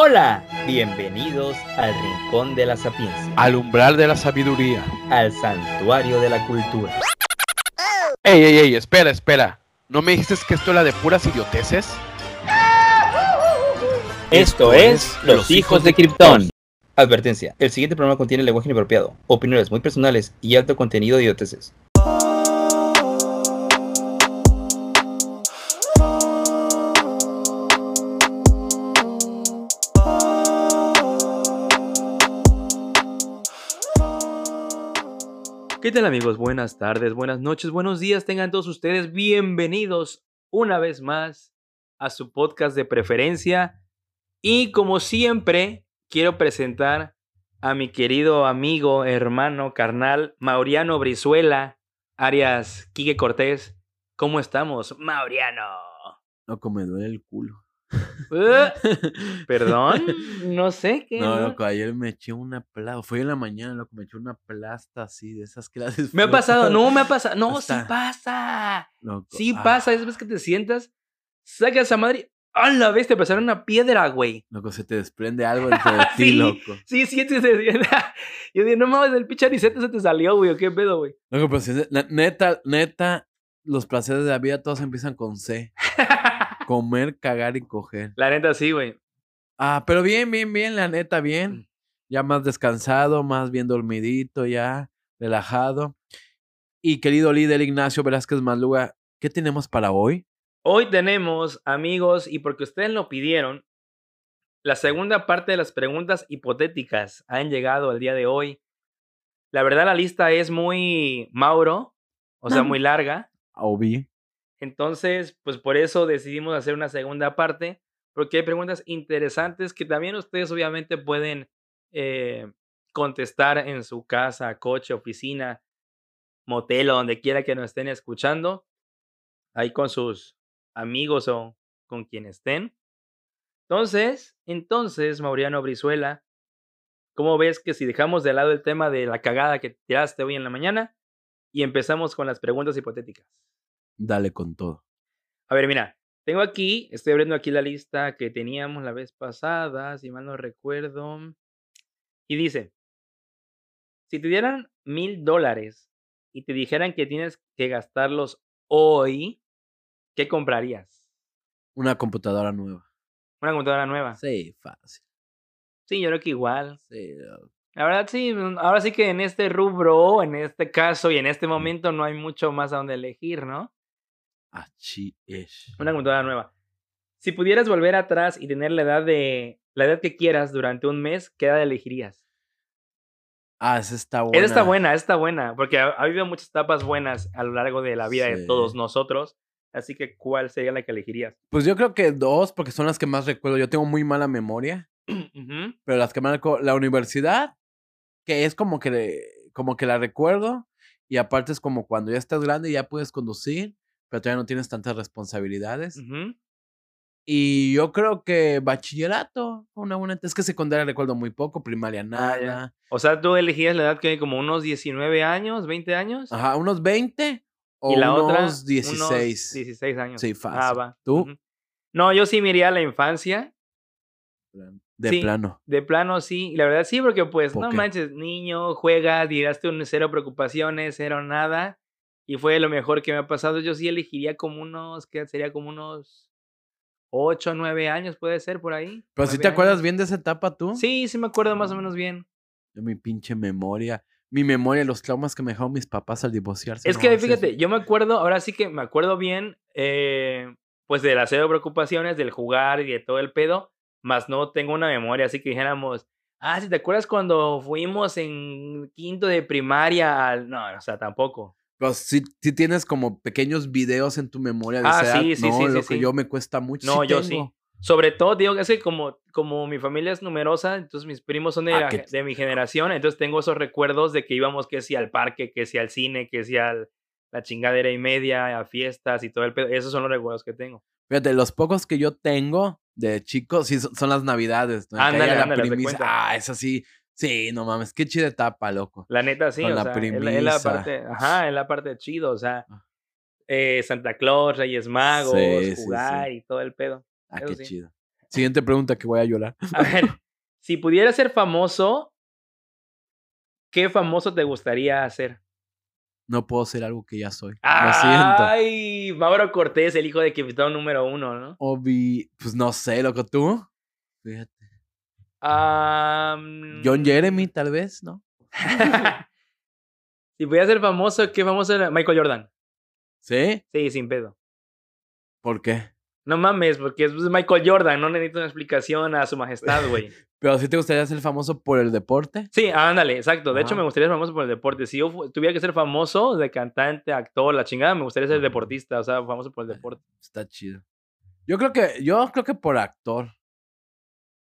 Hola, bienvenidos al Rincón de la Sapiencia, Al umbral de la sabiduría. al Santuario de la Cultura. Ey, ey, ey, espera, espera. ¿No me dijiste que esto era de puras idioteces? Esto es Los Hijos de Krypton. Advertencia, el siguiente programa contiene lenguaje inapropiado, opiniones muy personales y alto contenido de idioteces. ¿Qué tal amigos? Buenas tardes, buenas noches, buenos días. Tengan todos ustedes bienvenidos una vez más a su podcast de preferencia. Y como siempre, quiero presentar a mi querido amigo, hermano, carnal, Mauriano Brizuela, Arias Quique Cortés. ¿Cómo estamos, Mauriano? Loco, me duele el culo. Eh, Perdón, no sé qué. No, loco, ayer me eché una plasta. Fue en la mañana, loco, me eché una plasta así, de esas haces Me ha pasado, no me ha pasado. No, sí pasa. Loco, Sí ah, pasa, es vez que te sientas, sacas esa madre. ¡A la vez te pasaron una piedra, güey! Loco, se te desprende algo dentro de ti, Sí. loco. Sí, sí, sí, sí, sí. Yo digo, no mames, el pinche se te salió, güey. ¿o ¿Qué pedo, güey? Loco, pero si es- la- neta, neta, los placeres de la vida todos empiezan con C. Comer, cagar y coger. La neta, sí, güey. Ah, pero bien, bien, bien, la neta, Mm. bien. Ya más descansado, más bien dormidito, ya relajado. Y querido líder Ignacio Velázquez Maluga, ¿qué tenemos para hoy? Hoy tenemos, amigos, y porque ustedes lo pidieron, la segunda parte de las preguntas hipotéticas han llegado el día de hoy. La verdad, la lista es muy Mauro, o sea, Ah. muy larga. Obi. Entonces, pues por eso decidimos hacer una segunda parte, porque hay preguntas interesantes que también ustedes obviamente pueden eh, contestar en su casa, coche, oficina, motel o donde quiera que nos estén escuchando, ahí con sus amigos o con quien estén. Entonces, entonces, Mauriano Brizuela, ¿cómo ves que si dejamos de lado el tema de la cagada que tiraste hoy en la mañana y empezamos con las preguntas hipotéticas? Dale con todo. A ver, mira, tengo aquí, estoy abriendo aquí la lista que teníamos la vez pasada, si mal no recuerdo. Y dice, si te dieran mil dólares y te dijeran que tienes que gastarlos hoy, ¿qué comprarías? Una computadora nueva. Una computadora nueva. Sí, fácil. Sí, yo creo que igual. Sí. La verdad, sí, mm, ahora sí que en este rubro, en este caso y en este momento no hay mucho más a donde elegir, ¿no? Así es. Una computadora nueva. Si pudieras volver atrás y tener la edad de la edad que quieras durante un mes, ¿qué edad elegirías? Ah, esa está buena. Esa está buena, esa está buena, porque ha, ha habido muchas etapas buenas a lo largo de la vida de todos nosotros. Así que, ¿cuál sería la que elegirías? Pues yo creo que dos, porque son las que más recuerdo. Yo tengo muy mala memoria, pero las que más recuerdo, la universidad, que es como que, como que la recuerdo, y aparte es como cuando ya estás grande y ya puedes conducir, pero todavía no tienes tantas responsabilidades. Y yo creo que bachillerato, fue una buena. Es que secundaria recuerdo muy poco, primaria Ah, nada. O sea, tú elegías la edad que hay como unos 19 años, 20 años. Ajá, unos 20 o y la unos otra, 16. unos 16 años. Sí, Ah, fácil. va. ¿Tú? No, yo sí me iría a la infancia. De Sí. plano. De plano, sí. La verdad, sí, porque pues, ¿Por no qué? manches, niño, juegas, llegaste un cero preocupaciones, cero nada. Y fue lo mejor que me ha pasado. Yo sí elegiría como unos, ¿qué sería? Como unos 8, 9 años, puede ser por ahí. Pero si te acuerdas bien de esa etapa tú. Sí, sí me acuerdo más o menos bien. De mi pinche memoria. Mi memoria, los traumas que me dejaron mis papás al divorciarse. Es no que fíjate, yo me acuerdo, ahora sí que me acuerdo bien, eh, pues de las cero preocupaciones, del jugar y de todo el pedo, más no tengo una memoria, así que dijéramos, ah, si te acuerdas cuando fuimos en quinto de primaria al... No, o sea, tampoco. Pero sí, sí tienes como pequeños videos en tu memoria de Ah, esa edad. sí, sí, no, sí, sí, lo sí. que yo me cuesta mucho. No, yo sí. tengo. Sobre todo, digo, es que como, como mi familia es numerosa, entonces mis primos son de, Ah, la que de mi generación, entonces tengo esos recuerdos de que íbamos que si al parque, que si al cine, que si al la chingadera y media, a fiestas y todo el pedo. Esos son los recuerdos que tengo. Fíjate, los pocos que yo tengo de chico, sí, son, son las navidades. ¿no? Que Ándale, la ándale, primicia. cuenta. Ah, esa sí. Sí, no mames, qué chida etapa, loco. La neta, sí, Con o la sea, es la, es la premisa. parte, ajá, es la parte chido, o sea, Ah. eh, Santa Claus, Reyes Magos, Sí, jugar sí. y todo el pedo. Ah, Eso qué chido. Siguiente pregunta que voy a llorar. A ver, si pudieras ser famoso, ¿qué famoso te gustaría hacer? No puedo ser algo que ya soy. Lo siento. Ay, Mauro Cortés, el hijo de capitán número uno, ¿no? Obi, pues no sé, loco, tú. Fíjate. John Jeremy, tal vez, ¿no? si pudieras ser famoso, ¿qué famoso era? Michael Jordan. ¿Sí? Sí, sin pedo. ¿Por qué? No mames, porque es Michael Jordan, no necesito una explicación a su majestad, güey. Pero si te gustaría ser famoso por el deporte. Sí, ándale, exacto. De hecho, me gustaría ser famoso por el deporte. Si yo tuviera que ser famoso de cantante, actor, la chingada, me gustaría ser deportista, o sea, famoso por el deporte. Está chido. Yo creo que, yo creo que por actor.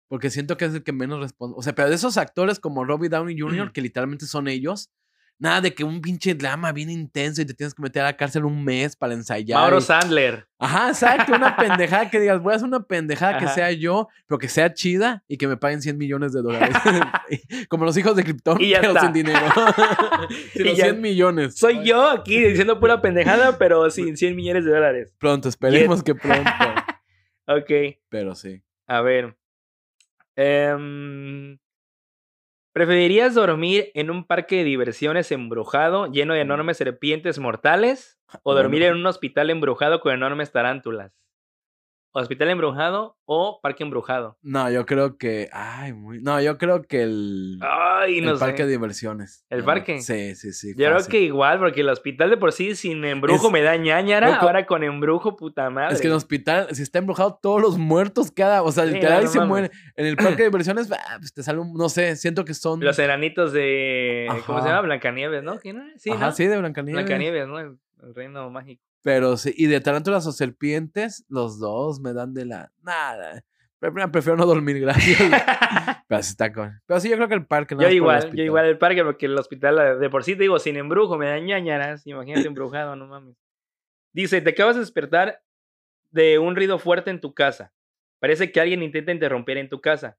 Porque siento que es el que menos responde. O sea, pero de esos actores como Robbie Downey Jr., que literalmente son ellos, nada de que un pinche drama bien intenso y te tienes que meter a la cárcel un mes para ensayar. Mauro y- Sandler. Ajá, exacto, una pendejada que digas, voy a hacer una pendejada que sea yo, pero que sea chida y que me paguen 100 millones de dólares. Como los hijos de Krypton, Y ya pero está. sin dinero. Y los ya- 100 millones. Soy yo aquí diciendo pura pendejada, pero sin 100 millones de dólares. Pronto, esperemos que pronto. Ok, Pero sí. a ver. Em, ¿Preferirías dormir en un parque de diversiones embrujado lleno de enormes serpientes mortales o dormir en un hospital embrujado con enormes tarántulas? ¿Hospital embrujado o parque embrujado? No, yo creo que. Ay, muy. No, yo creo que el. Ay, el sé. parque de diversiones. ¿El parque? Sí, sí, sí. Yo creo que igual, porque el hospital de por sí sin embrujo Es- me da ñañara, Loco. ahora con embrujo, puta madre. Es que en el hospital, si está embrujado, todos los muertos cada. O sea, Sí, literal no, se mueren. En el parque de diversiones, ah, pues te sale un. No sé, siento que son. Los enanitos de. ¿Cómo se llama? Blancanieves, ¿no? ¿Quién era? Sí, Ajá, ¿no? sí, de Blancanieves. Blancanieves, ¿no? El, el reino mágico. Pero sí, y de tarántulas o serpientes, los dos me dan de la. Nada. Prefiero, no dormir, gracias. Pero sí está con. Pero sí, yo creo que el parque. nada yo igual, yo igual el parque, porque el hospital eh, de por sí te digo, sin embrujo, me da ñañaras. Imagínate embrujado, no mames. Dice, te acabas de despertar de un ruido fuerte en tu casa. Parece que alguien intenta interrumpir en tu casa.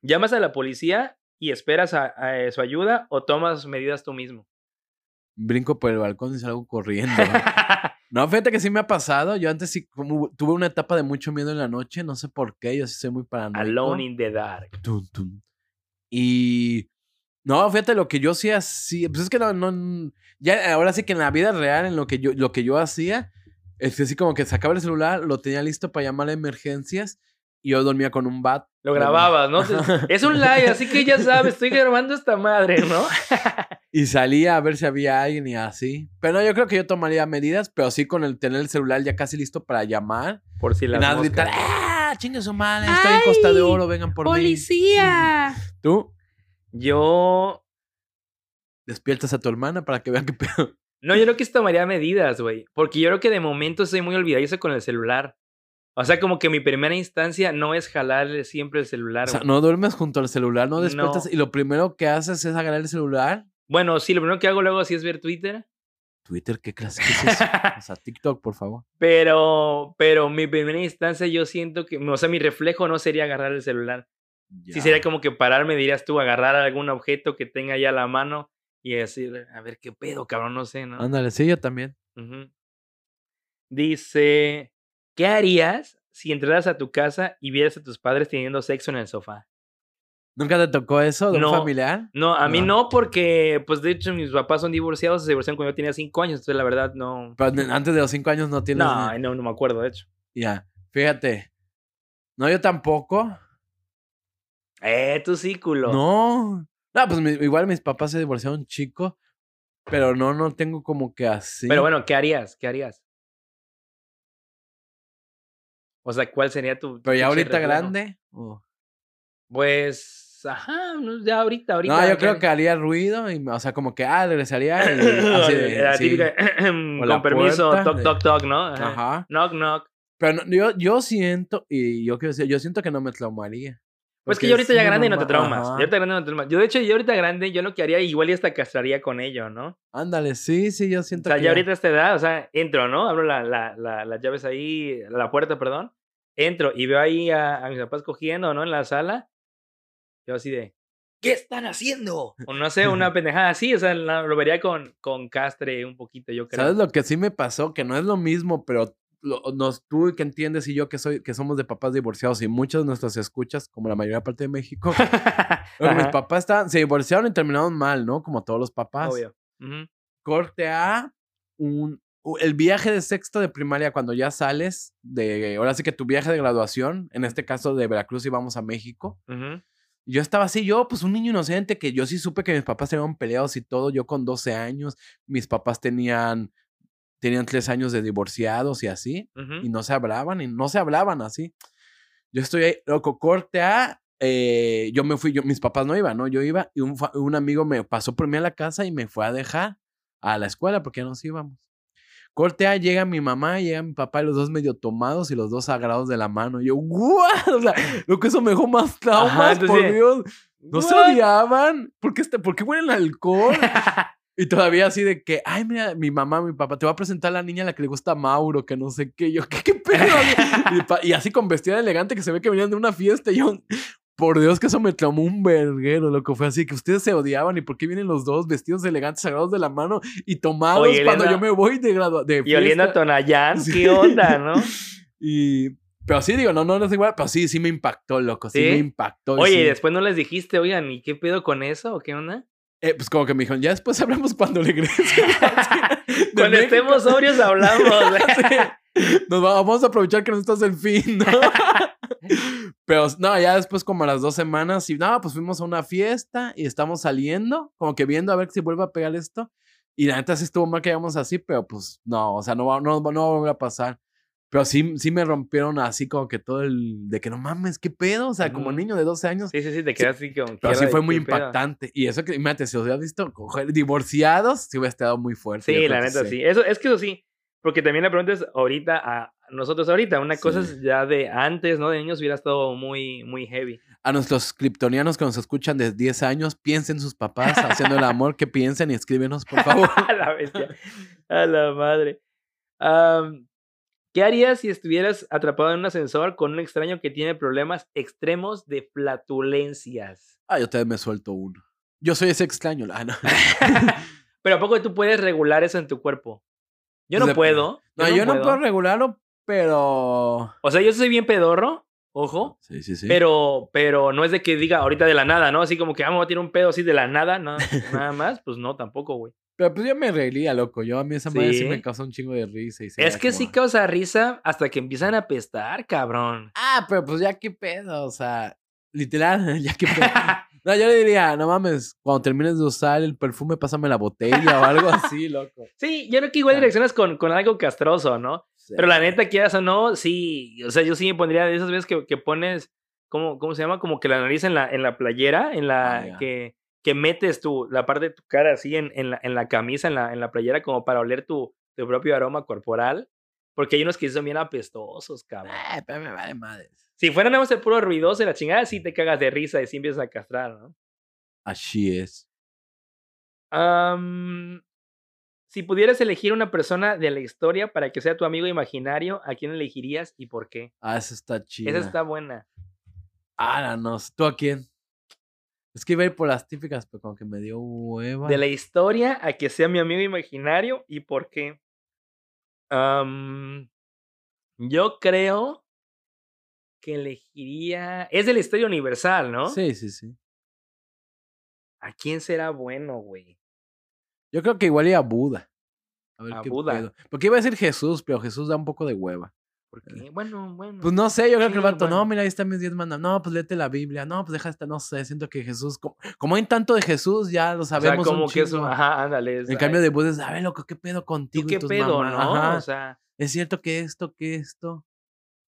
¿Llamas a la policía y esperas a, a su ayuda o tomas medidas tú mismo? Brinco por el balcón y salgo corriendo. No, fíjate que sí me ha pasado. Yo antes sí como tuve una etapa de mucho miedo en la noche. No sé por qué. Yo sí soy muy paranoico. Alone in the dark. Y. No, fíjate lo que yo sí hacía. Pues es que no, no. Ya ahora sí que en la vida real, en lo que yo, lo que yo hacía, es que así como que sacaba el celular, lo tenía listo para llamar a emergencias y yo dormía con un bat. Lo grababas, ¿no? Es un live, así que ya sabes, estoy grabando esta madre, ¿no? Y salía a ver si había alguien y así. Pero no, yo creo que yo tomaría medidas, pero sí con el tener el celular ya casi listo para llamar. Por si Y las nada, moscas. gritar, ¡ah! ¡Chingue su madre! Estoy en Costa de Oro, vengan por ¡Policía! mí. Tú Yo despiertas a tu hermana para que vean qué pedo. No, yo creo que sí tomaría medidas, güey. Porque yo creo que de momento soy muy olvidadizo con el celular. O sea, como que mi primera instancia no es jalarle siempre el celular. O sea, güey. no duermes junto al celular, no despiertas No. y lo primero que haces es agarrar el celular. Bueno, sí, lo primero que hago luego sí es ver Twitter. Twitter, ¿qué clase es eso? O sea, TikTok, por favor. Pero, pero mi primera instancia yo siento que, o sea, mi reflejo no sería agarrar el celular. Sí sería como que pararme, dirías tú, agarrar algún objeto que tenga ya a la mano y decir, a ver qué pedo, cabrón, no sé, ¿no? Ándale, sí, yo también. Dice, ¿qué harías si entraras a tu casa y vieras a tus padres teniendo sexo en el sofá? ¿Nunca te tocó eso de No. un familiar? No, a mí No. no, porque, pues de hecho, mis papás son divorciados, se divorciaron cuando yo tenía cinco años, entonces la verdad no. Pero antes de los cinco años no tienes. No, ni- no, no me acuerdo, de hecho. Ya, fíjate. No, yo tampoco. Eh, tú sí, culo. No. No, pues mi- igual mis papás se divorciaron chico, pero no, no tengo como que así. Pero bueno, ¿qué harías? ¿Qué harías? O sea, ¿cuál sería tu. Pero ya ahorita grande. Pues, ajá, ya ahorita, ahorita. No, yo ¿qué creo que haría ruido, y, o sea, como que, ah, regresaría y así de, La sí. típica, la con permiso, puerta toc, de- toc, toc, ¿no? Ajá. Ajá. Knock, knock. Pero no- yo, yo siento, y yo quiero decir, yo siento que no me traumaría. Pues que yo ahorita ya grande no te traumas. Yo ahorita grande no te traumas. Yo, de hecho, yo ahorita grande, yo lo que haría, igual y hasta castraría con ello, ¿no? Ándale, sí, sí, yo O siento sea, que ya ahorita a esta edad, o sea, entro, ¿no? Abro la, la, la- las llaves ahí, la puerta, perdón. Entro y veo ahí a, a mis papás cogiendo, ¿no? En la sala. Yo así de, ¿qué están haciendo? O no sé, una pendejada así, o sea, lo vería con, con castre un poquito, yo creo. ¿Sabes lo que sí me pasó? Que no es lo mismo, pero lo- nos, tú que entiendes y yo que soy, que somos de papás divorciados y muchos de nuestros escuchas, como la mayoría parte de México, mis papás estaban, se divorciaron y terminaron mal, ¿no? Como todos los papás. Obvio. Corte a un, el viaje de sexto de primaria cuando ya sales de, ahora sí que tu viaje de graduación, en este caso de Veracruz íbamos a México. Yo estaba así, yo, pues un niño inocente que yo sí supe que mis papás tenían peleados y todo, yo con 12 años, mis papás tenían, tenían 3 años de divorciados y así, Ujú. y no se hablaban, y no se hablaban así. Yo estoy ahí, loco, corte a, eh, yo me fui, yo, mis papás no iban, ¿no? Yo iba y un, amigo me pasó por mí a la casa y me fue a dejar a la escuela porque ya nos íbamos. Corte A, llega mi mamá, llega mi papá y los dos medio tomados y los dos agarrados de la mano. Y yo, ¡guau! O sea, lo que eso me dejó más traumas, por entonces, Dios. No se odiaban. ¿Por qué, este, ¿Por qué huelen alcohol? Y todavía así de que, ay, mira, mi mamá, mi papá, te va a presentar a la niña a la que le gusta Mauro, que no sé qué. Yo, ¿qué, qué pedo? y, así con vestida elegante que se ve que venían de una fiesta. Y yo, por Dios, que eso me traumó un verguero, lo que fue así, que ustedes se odiaban. ¿Y por qué vienen los dos vestidos elegantes, agarrados de la mano y tomados Oye, cuando Elena, yo me voy de gradua- de Y oliendo a fiesta? Tonayán, Sí. ¿qué onda, no? Y, pero sí, digo, no, no, no es igual, pero sí, sí me impactó, loco, sí, ¿Sí? me impactó. Oye, sí. y después no les dijiste, oigan, ¿y qué pedo con eso? ¿O qué onda? Eh, pues como que me dijeron, ya después hablamos cuando regrese. Cuando México. estemos sobrios hablamos. Sí. Nos va- vamos a aprovechar que no estás el fin, ¿no? Pero no, ya después como a las dos semanas y no, pues fuimos a una fiesta y estamos saliendo, como que viendo a ver si vuelve a pegar esto. Y la neta sí estuvo mal que íbamos así, pero pues no, o sea, no va, no, va- no va a volver a pasar. Pero sí, sí me rompieron así como que todo el de que no mames, qué pedo, o sea, como Ujú. niño de 12 años. Sí, sí, sí, te quedas así como... Pero sí ¿qué fue muy qué pedo? impactante. Y eso que, imagínate, si os hubieras visto coger divorciados, sí hubiera estado muy fuerte. Sí, la neta, sí. Eso, es que eso sí. Porque también la pregunta es ahorita a nosotros ahorita. Una cosa Sí. es ya de antes, ¿no? De niños hubiera estado muy, muy heavy. A nuestros kryptonianos que nos escuchan de 10 años, piensen sus papás haciendo el amor, que piensen y escríbenos, por favor. A la bestia. A la madre. Am, ¿Qué harías si estuvieras atrapado en un ascensor con un extraño que tiene problemas extremos de flatulencias? Ah, yo también me suelto uno. Yo soy ese extraño. Ah, no. Pero ¿a poco tú puedes regular eso en tu cuerpo? Yo Pues no dep- puedo. No, yo no puedo regularlo, pero. O sea, yo soy bien pedorro, ojo. Sí, sí, sí. Pero, pero no es de que diga ahorita de la nada, ¿no? Así como que, ah, voy a tirar un pedo así de la nada, no, nada más, pues no, tampoco, güey. Pero pues yo me reiría, loco. Yo a mí esa madre sí Sí. me causa un chingo de risa. Y Es sería que como, sí causa risa hasta que empiezan a pestar, cabrón. Ah, pero pues ya qué pedo, o sea, literal, ya qué pedo. No, yo le diría, no mames, cuando termines de usar el perfume, pásame la botella o algo así, loco. Sí, yo creo que igual Ah. direccionas con, con algo castroso, ¿no? Sí. Pero la neta, quieras o no, sí, o sea, yo sí me pondría de esas veces que, que pones, ¿cómo, ¿cómo se llama? Como que la nariz en la, en la playera, en la, Ah, ya. que, que metes tu, la parte de tu cara así en, en, la, en la camisa, en la, en la playera, como para oler tu, tu propio aroma corporal. Porque hay unos que son bien apestosos, cabrón. Eh, pero me vale madres. Si fuera nada más el puro ruidoso y la chingada, sí te cagas de risa y sí empiezas a castrar, ¿no? Así es. Am, si pudieras elegir una persona de la historia para que sea tu amigo imaginario, ¿a quién elegirías y por qué? Ah, esa está chida. Esa está buena. Ah, no, ¿tú a quién? Es que iba a ir por las típicas, pero como que me dio hueva. De la historia a que sea mi amigo imaginario y por qué. Yo creo que elegiría. Es de la historia universal, ¿no? Sí, sí, sí. ¿A quién será bueno, güey? Yo creo que igual iba a Buda. A ver A qué Buda. pedo. Porque iba a decir Jesús, pero Jesús da un poco de hueva. ¿Por qué? Bueno, bueno. Pues no sé, yo creo que el vato, no, mira, ahí están mis diez mandamientos. No, pues léete la Biblia. No, pues deja esta, no sé, siento que Jesús, como, como hay tanto de Jesús, ya lo o sea, sabemos. un como que eso. Ajá, ándale. En cambio de Buda es, a ver, loco, ¿qué pedo ¿Tú contigo? y qué tus pedo, mamadas?" no? Ajá. O sea. Es cierto que esto, que esto.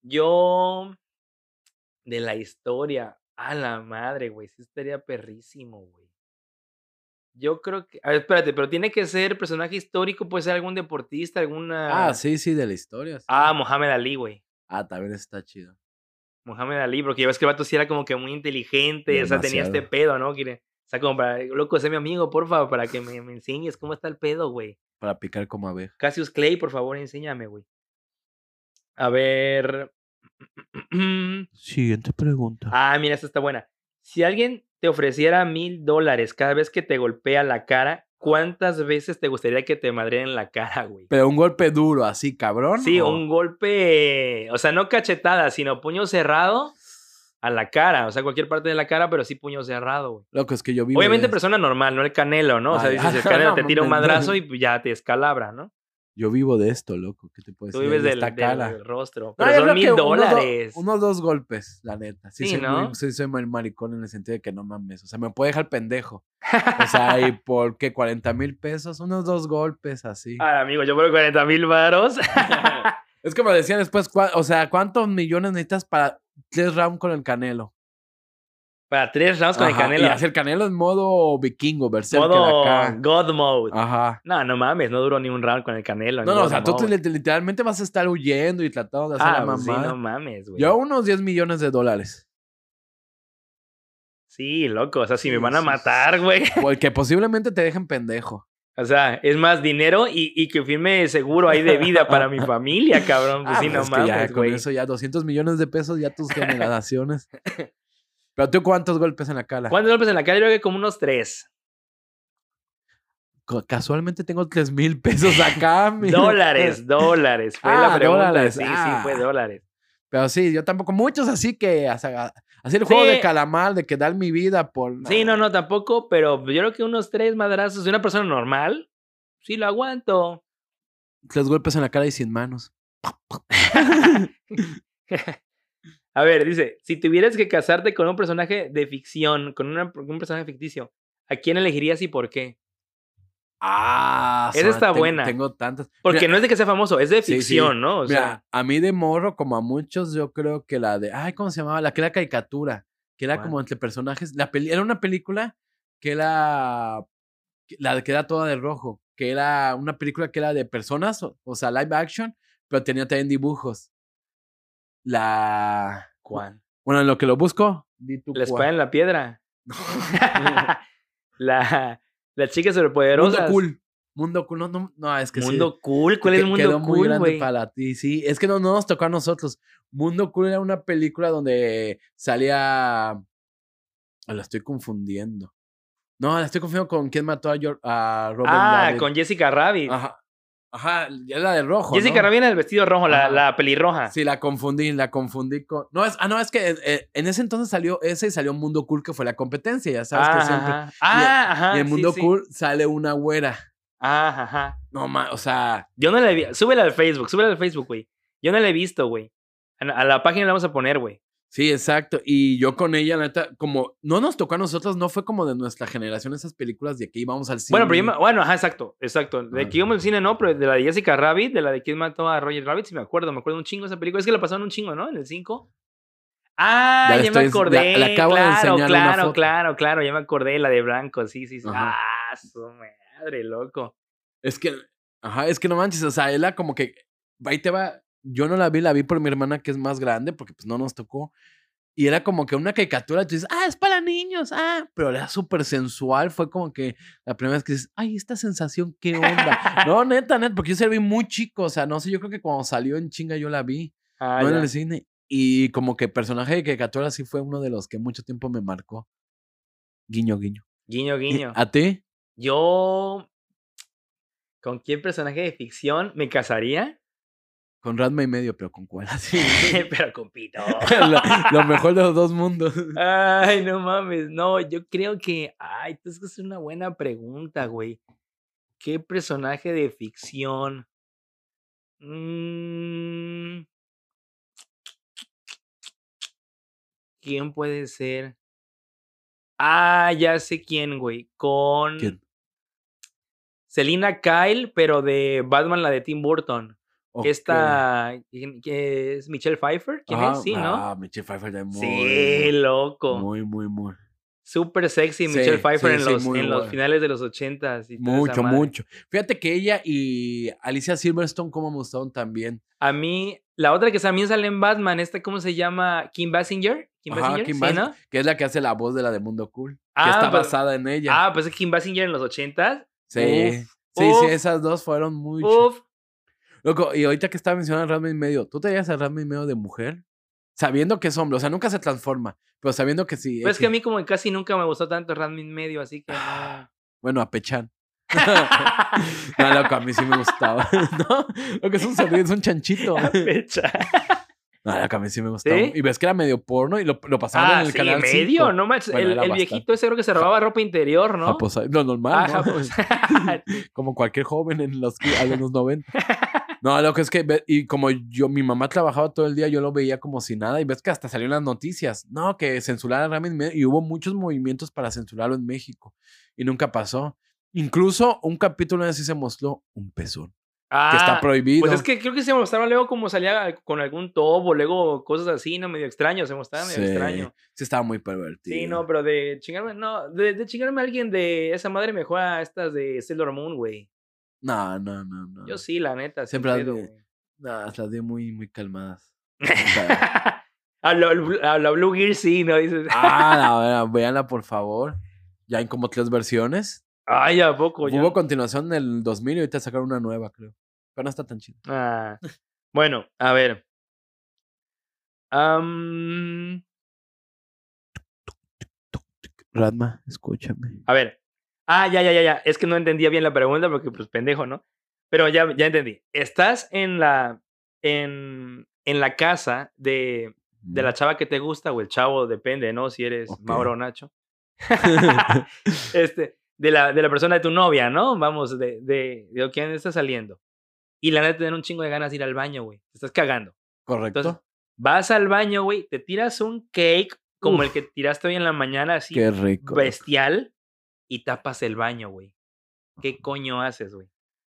Yo. De la historia. A la madre, güey. Sí estaría perrísimo, güey. Yo creo que. A ver, espérate, pero tiene que ser personaje histórico, puede ser algún deportista, alguna. Ah, sí, sí, de la historia. sí. Ah, Mohamed Ali, güey. Ah, también está chido. Mohamed Ali, porque ya ves que el vato sí era como que muy inteligente, o sea, tenía este pedo, ¿no? O sea, como para, loco, sé mi amigo, porfa, para que me, me enseñes cómo está el pedo, güey. Para picar como abeja. Cassius Clay, por favor, enséñame, güey. A ver. Siguiente pregunta. Ah, mira, esta está buena. Si alguien te ofreciera mil dólares cada vez que te golpea la cara, ¿cuántas veces te gustaría que te madreen en la cara, güey? Pero un golpe duro, así, cabrón. Sí, ¿o? un golpe, o sea, no cachetada, sino puño cerrado a la cara, o sea, cualquier parte de la cara, pero sí puño cerrado, güey. Loco, es que yo. Obviamente persona normal, no el canelo, ¿no? O sea, dices, el canelo te tira un madrazo y ya te escalabra, ¿no? Yo vivo de esto, loco. ¿Qué te puedo Tú decir? vives de del, esta del cara. rostro. No, Pero son mil unos dólares. Unos dos golpes, la neta. Sí, Sí, soy, ¿no? muy, soy muy maricón en el sentido de que no mames. O sea, me puede dejar pendejo. O sea, y por qué 40 mil pesos, unos dos golpes así. Ah, amigo, yo por 40 mil varos. Es me decían después, o sea, ¿cuántos millones necesitas para tres rounds con el canelo? Para tres rounds con el canelo. Y hacer el canelo en modo vikingo, berserker Modo acá. God Mode. Ajá. No, no mames, no duró ni un round con el canelo. No, no, o sea, tú te- literalmente vas a estar huyendo y tratando de hacer Ah, la pues sí, mamá. no mames, güey. Yo unos 10 millones de dólares. Sí, loco. O sea, si me Sí, van a sí, matar, güey. Porque posiblemente te dejen pendejo. O sea, es más dinero y, y que firme seguro ahí de vida para mi familia, cabrón. Pues Ah, sí, pues no mames, con güey. eso ya 200 millones de pesos, ya tus generaciones. Pero tú, ¿cuántos golpes en la cara? ¿Cuántos golpes en la cara? Yo creo que como unos tres. Ca- Casualmente tengo 3 mil pesos acá. Dólares, dólares. Fue Ah, la pregunta. dólares, Sí, sí, ah. fue dólares. Pero sí, yo tampoco. Muchos así que. sea, Así el juego de calamar, de que dar mi vida por. Sí, no, no, tampoco, pero yo creo que unos tres madrazos de una persona normal, sí lo aguanto. Tres golpes en la cara y sin manos. A ver, dice, si tuvieras que casarte con un personaje de ficción, con una- un personaje ficticio, ¿a quién elegirías y por qué? Ah, Esa está tengo- buena. Tengo tantas. Porque Mira, no es de que sea famoso, es de Sí, sí. ficción, ¿no? O Mira, sea, a mí de morro, como a muchos, yo creo que la de. Ay, ¿cómo se llamaba? La que era caricatura. Que era como entre personajes. La peli, era una película que era. La de que era toda de rojo. Que era una película que era de personas, o, o sea, live action, pero tenía también dibujos. La. ¿cuál? Bueno, en lo que lo busco. di tú La espada en la piedra. la, la chica Mundo superpoderosa. cool. Mundo cool. No, no, no, es que sí. Mundo cool. ¿Cuál es que- el quedó mundo muy cool, grande güey? para ti, sí. Es que no, no nos tocó a nosotros. Mundo Cool era una película donde salía. La estoy confundiendo. No, la estoy confundiendo con quién mató a, Robert Ah, David. con Jessica Rabbit. Ajá. Ajá, ya la de rojo. Jessica ¿no? Rabbit en el vestido rojo, la, la pelirroja. Sí, la confundí, la confundí con. No, es, ah, no, es que eh, eh, en ese entonces salió ese y salió Mundo Cool, que fue la competencia, ya sabes que siempre. Ajá. Ah, ajá. y en Mundo sí. Cool sale una güera. Ajá, ajá. No, ma, o sea, Yo no la he visto. Súbela al Facebook, súbela al Facebook, güey. Yo no la he visto, güey. A la página la vamos a poner, güey. Sí, exacto. Y yo con ella, la neta, como no nos tocó a nosotros, no fue como de nuestra generación esas películas de que íbamos al cine. Bueno, pero yo me- bueno, ajá, exacto, exacto. De que íbamos al cine no, pero de la de Jessica Rabbit, de la de quién mató a Roger Rabbit, sí me acuerdo, me acuerdo un chingo esa película. Es que la pasaron un chingo, ¿no? En el 5. Ah, Ya ya, le me estoy- acordé. la- le acabo de claro, enseñar una claro, foto. claro, claro, ya me acordé, la de Blanco, sí, sí, sí. Ajá. Ah, su madre, loco. Es que, ajá, es que no manches, o sea, ella como que, ahí te va, yo no la vi, la vi por mi hermana que es más grande, porque pues no nos tocó. Y era como que una caricatura, tú dices, ah, es para niños, ah, pero era súper sensual, fue como que la primera vez que dices, ay, esta sensación, qué onda. no, neta, neta, porque yo se la vi muy chico, o sea, no sé, yo creo que cuando salió en chinga yo la vi. Ah, no en el cine. Y como que personaje de caricatura sí fue uno de los que mucho tiempo me marcó. Guiño, guiño. Guiño, ¿Y guiño. ¿A ti? Yo. ¿Con qué personaje de ficción me casaría? Con Radma y medio, pero con cuál así. pero con Pito. lo, lo mejor de los dos mundos. Ay, no mames. No, yo creo que. Ay, es que es una buena pregunta, güey. ¿Qué personaje de ficción? Mm, ¿Quién puede ser? Ah, ya sé quién, güey. Con ¿Quién? Selina Kyle, pero de Batman, la de Tim Burton. Ok. Esta, ¿quién- que es Michelle Pfeiffer? ¿Quién es? Sí, ¿no? Ah, Michelle Pfeiffer ya muy. sí, loco. Muy, muy, muy. Súper sexy Sí, Michelle Pfeiffer sí, en los, en los finales de los ochentas. y Mucho, mucho. Fíjate que ella y Alicia Silverstone, como me gustaron también. A mí, la otra que también sale en Batman, esta, ¿cómo se llama? Kim Basinger. Kim Ajá, Basinger, Kim ¿sí, Bas- no? Que es la que hace la voz de la de Mundo Cool. Que Ah, está pues- basada en ella. Ah, pues es Kim Basinger en los ochentas. sí. uf, sí, uf. sí, esas dos fueron muy. Uf. Loco, y ahorita que estaba mencionando a Rasma y medio, ¿tú te harías a Rasma y medio de mujer? Sabiendo que es hombre, o sea, nunca se transforma, pero sabiendo que sí. Pues es que a mí como que casi nunca me gustó tanto Radmin Medio, así que no. Bueno, a Pechan. no, loco, a mí sí me gustaba. no, lo que es un cerdito, es un chanchito. La fecha. No, loco, a mí sí me gustaba. ¿Sí? Y ves que era medio porno y lo, lo pasaban Ah, en el sí, canal medio, 5. no manches. Bueno, el viejito ese creo que se robaba ropa interior, ¿no? Japosa- No, normal, Ah, ¿no? Japos- Como cualquier joven en los, a los 90. No, lo que es que, y como yo, mi mamá trabajaba todo el día, yo lo veía como si nada, y ves que hasta salieron las noticias, no, que censuraran Me- y hubo muchos movimientos para censurarlo en México, y nunca pasó. Incluso un capítulo así se mostró un pezón, que está Ah, prohibido. Pues es que creo que se mostraba luego como salía con algún tobo, luego cosas así, ¿no? Medio extraño, se mostraba medio Sí, extraño. Sí, estaba muy pervertido. Sí, no, pero de chingarme, no, de, de chingarme a alguien de esa madre mejor a estas de Sailor Moon, güey. No, no, no, no. Yo sí, la neta, Siempre las vi. No, las vi muy, muy calmadas. a, la Blue Gear sí, ¿no? Dices, ah, la verdad, véanla por favor. Ya hay como tres versiones. ay, ¿a poco? Yo- Hubo continuación en el 2000 y ahorita sacaron una nueva, creo. Pero no está tan chido. Ah, bueno, a ver. Am, Radma, escúchame. a ver. Ah, ya, ya, ya, ya. Es que no entendía bien la pregunta porque, pues, pendejo, ¿no? Pero ya, ya entendí. Estás en la, en, en la casa de, de la chava que te gusta o el chavo, depende, ¿no? Si eres Ok. Mauro o Nacho. este, de la, de la persona de tu novia, ¿no? Vamos, de, de, de quién está saliendo. Y la neta, tener un chingo de ganas de ir al baño, güey. Te estás cagando. Correcto. Entonces, vas al baño, güey, te tiras un cake como el Uf. que tiraste hoy en la mañana, así Qué rico. bestial, y tapas el baño, güey. ¿Qué coño haces, güey?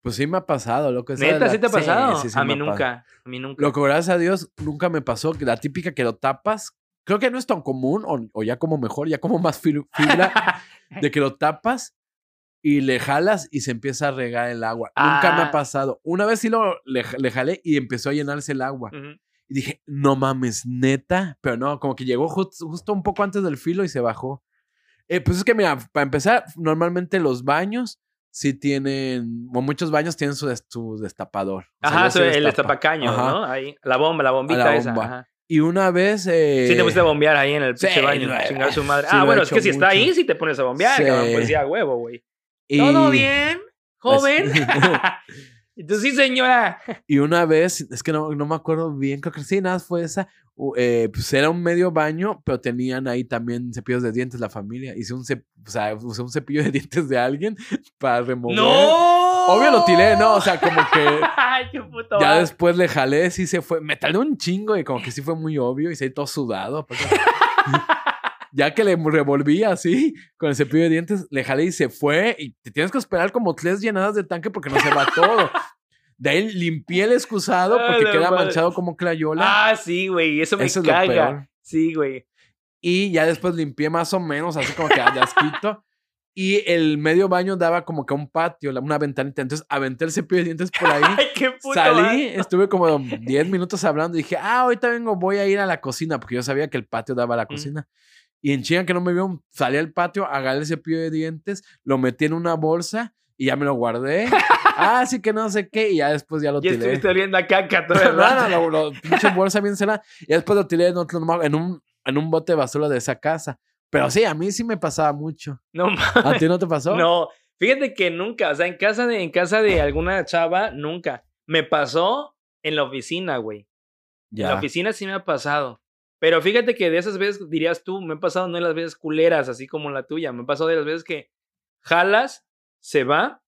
Pues sí me ha pasado, loco. ¿Neta la- sí te ha pasado? sí, sí a mí nunca, a mí nunca. Loco, gracias a Dios, nunca me pasó. que La típica que lo tapas, creo que no es tan común, o, o ya como mejor, ya como más fil- fibra, de que lo tapas y le jalas y se empieza a regar el agua. Nunca me Ah. ha pasado. Una vez sí lo le, le jalé y empezó a llenarse el agua. Y dije, no mames, neta. Pero no, como que llegó just- justo un poco antes del filo y se bajó. Eh, pues es que, mira, para empezar, normalmente los baños sí tienen, o muchos baños tienen su, des- su destapador. O sea, Ajá, se so- el destapa. destapacaño, Ajá. ¿no? Ahí, la bomba, la bombita esa. bomba. ajá. Y una vez. Eh, Sí te pusiste a bombear ahí en el sí, pinche baño, lo he- chingar a su madre. sí ah, he bueno, es que si está ahí, sí te pones a bombear, Sí. cabrón, pues ya, huevo, güey. y- ¿Todo bien, Pues- joven? tú, sí, señora. Y una vez, es que no, no me acuerdo bien, creo que sí, nada, fue esa. Eh, pues era un medio baño, pero tenían ahí también cepillos de dientes la familia. Hice un, cep- o sea, usé un cepillo de dientes de alguien para remover. ¡No! Obvio lo tiré, ¿no? O sea, como que Ay, qué puto ya después le jalé, sí se fue. Me tardé un chingo y como que sí fue muy obvio y se todo sudado. ya que le revolví así con el cepillo de dientes, le jalé y se fue. Y te tienes que esperar como tres llenadas de tanque porque no se va todo. De ahí limpié el excusado Ah, porque queda madre. manchado como clayola. Ah, sí, güey, eso me Eso es lo caga. peor. Sí, güey. Y ya después limpié más o menos, así como que de asquito. Y el medio baño daba como que a un patio, una ventanita. Entonces aventé el cepillo de dientes por ahí. Ay, qué puto Salí, estuve como 10 minutos hablando y dije, ah, ahorita vengo, voy a ir a la cocina, porque yo sabía que el patio daba a la cocina. Y en chinga que no me vio, salí al patio, agarré el cepillo de dientes, lo metí en una bolsa y ya me lo guardé. ah, sí que no sé qué, y ya después ya lo Ya tiré. estuviste oliendo a caca todo No, el rato. no, lo, lo- pinche bolsa bien cerrada. Y después lo tiré en, otro, en, un, en un bote de basura de esa casa. Pero sí, a mí sí me pasaba mucho. No ¿A ti no te pasó? No, fíjate que nunca, o sea, en casa de, en casa de alguna chava, nunca. Me pasó en la oficina, güey. En la Ya. oficina sí me ha pasado. Pero fíjate que de esas veces, dirías tú, me he pasado no de las veces culeras, así como la tuya. Me pasado de las veces que jalas, se va,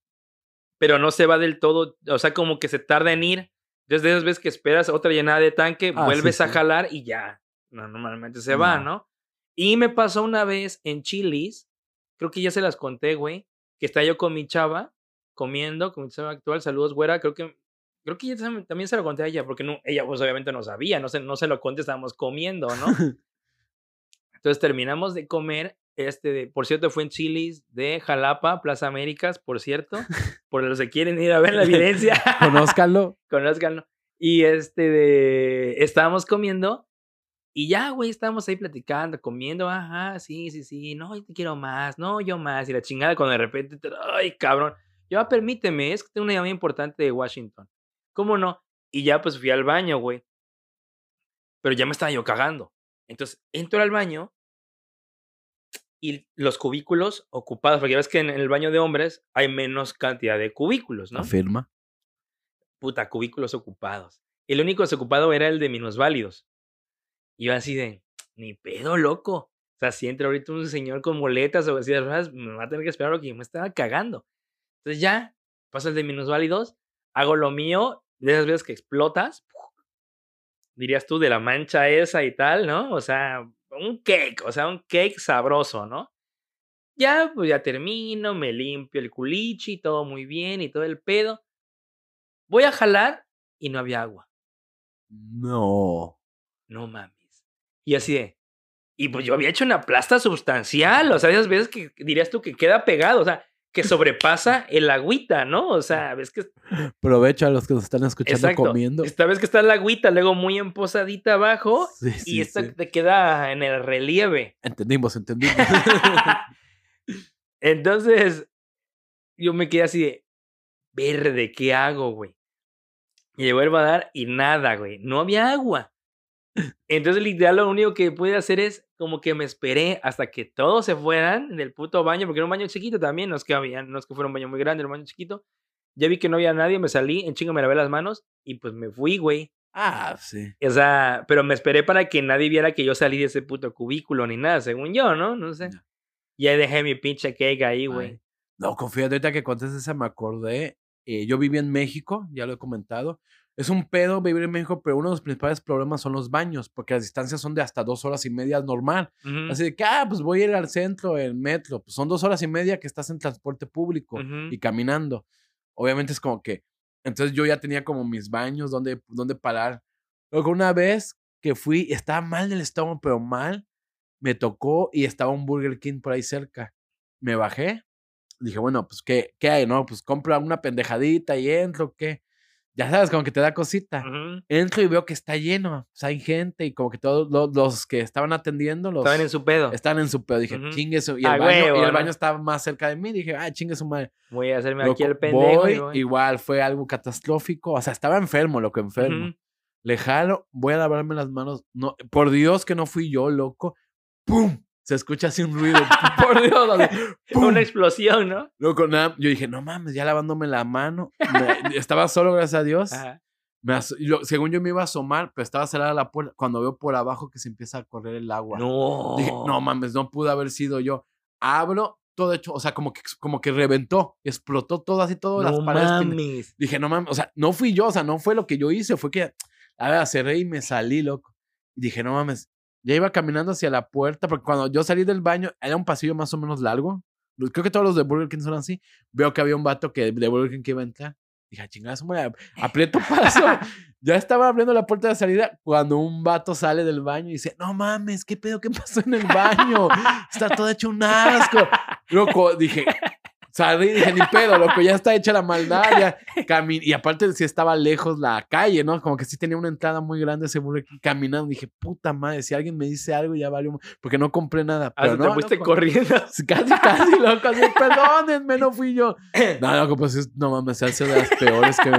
pero no se va del todo. O sea, como que se tarda en ir. Entonces, de esas veces que esperas otra llenada de tanque, Ah, sí, vuelves a sí. jalar y ya. No, normalmente se va, No. Y me pasó una vez en Chilis, creo que ya se las conté, güey, que está yo con mi chava comiendo, con mi chava actual, saludos, güera, creo que creo que también se lo conté a ella, porque no, ella pues obviamente no sabía, no se, no se lo conté, estábamos comiendo, ¿no? Entonces terminamos de comer, este, de- por cierto, fue en Chilis de Jalapa, Plaza Américas, por cierto, por los que quieren ir a ver la evidencia. Conózcalo. Conózcanlo. Y este de. Estábamos comiendo. Y ya, güey, estábamos ahí platicando, comiendo. Ajá, sí, sí, sí. No, yo te quiero más. No, yo más. Y la chingada cuando de repente. te- Ay, cabrón. Yo, ah, permíteme, es que tengo una llamada importante de Washington. ¿Cómo no? Y ya, pues fui al baño, güey. Pero ya me estaba yo cagando. Entonces, entro al baño. Y los cubículos ocupados, porque ya ves que en el baño de hombres hay menos cantidad de cubículos, ¿no? Afirma. Puta, cubículos ocupados. El único desocupado era el de minusválidos. Y yo así de, ni pedo, loco. O sea, si entra ahorita un señor con muletas o así de ruedas, me va a tener que esperar lo que yo me estaba cagando. Entonces ya, paso el de minusválidos, hago lo mío, de esas veces que explotas, dirías tú, de la mancha esa y tal, ¿no? O sea, un cake, o sea, un cake sabroso, ¿no? Ya, pues ya termino, me limpio el culichi, todo muy bien y todo el pedo. Voy a jalar y no había agua. No. No mames. Y así de. Y pues yo había hecho una plasta sustancial. O sea, esas veces que dirías tú que queda pegado. O sea, que sobrepasa el agüita, ¿no? O sea, ves que. Provecho a los que nos están escuchando Exacto. comiendo. Esta vez que está la agüita, luego muy emposadita abajo. Sí, y esta sí. te queda en el relieve. Entendimos, entendimos. Entonces, yo me quedé así de, verde, ¿qué hago, güey? Y vuelvo a dar y nada, güey. No había agua. Entonces, literal, lo único que pude hacer es como que me esperé hasta que todos se fueran del puto baño, porque era un baño chiquito también, no es que había, no es que fuera un baño muy grande, era un baño chiquito. Ya vi que no había nadie, me salí, en chingo me lavé las manos y pues me fui, güey. ah, sí. O sea, pero me esperé para que nadie viera que yo salí de ese puto cubículo ni nada, según yo, ¿no? No sé. Ya. Y ahí dejé mi pinche cake ahí, güey. No, confía, ahorita que contes esa me acordé. eh, yo viví en México, ya lo he comentado. Es un pedo vivir en México, pero uno de los principales problemas son los baños, porque las distancias son de hasta dos horas y media normal. Así de que, ah, pues voy a ir al centro en metro. Pues son dos horas y media que estás en transporte público y caminando. Obviamente es como que. Entonces yo ya tenía como mis baños donde, donde parar. Luego una vez que fui, estaba mal del estómago, pero mal, me tocó y estaba un Burger King por ahí cerca. Me bajé. Dije, bueno, pues, ¿qué, qué hay? No, pues compra una pendejadita y entro, ¿qué? Ya sabes, como que te da cosita. Entro y veo que está lleno. Pues hay gente y como que todos los, los que estaban atendiendo los Estaban en su pedo. estaban en su pedo. Dije, Ujú. chingue su. Y A el, baño, huevo, y el ¿no? baño estaba más cerca de mí. Dije, ah, chingue su madre. Voy a hacerme aquí el pendejo. voy, voy. igual fue algo catastrófico. O sea, estaba enfermo, loco, enfermo. Ujú. Le jalo, voy a lavarme las manos. No, por Dios que no fui yo, loco. ¡Pum! Se escucha así un ruido. por Dios. Una explosión, ¿no? Loco, nada. Yo dije, no mames, ya lavándome la mano. Me- estaba solo, gracias a Dios. Ajá. Me yo- según yo me iba a asomar, pero estaba cerrada la puerta. Cuando veo por abajo que se empieza a correr el agua. No. Dije, no mames, no pudo haber sido yo. Abro, todo hecho, o sea, como que, como que reventó, explotó todo así, todo las paredes. mames. Dije, no mames, o sea, no fui yo, o sea, no fue lo que yo hice, fue que, a ver, cerré y me salí, loco. Y dije, no mames, ya iba caminando hacia la puerta, porque cuando yo salí del baño, era un pasillo más o menos largo. Creo que todos los de Burger King son así. Veo que había un vato que de Burger King que iba a entrar. Dije, "Ah, chingada, madre, aprieto paso. ya estaba abriendo la puerta de salida cuando un vato sale del baño y dice, no mames, ¿qué pedo? ¿Qué pasó en el baño? Está todo hecho un asco. Loco, dije, salí, dije, ni pedo, loco, ya está hecha la maldad. Ya, y aparte si estaba lejos la calle, ¿no? Como que sí tenía una entrada muy grande King caminando. Dije, puta madre, si alguien me dice algo ya valió, porque no compré nada. Pero Hasta te no, fuiste corriendo. Casi, casi, loco, así, perdónenme, no fui yo. No, loco, pues es- no mames, se hace de las peores que...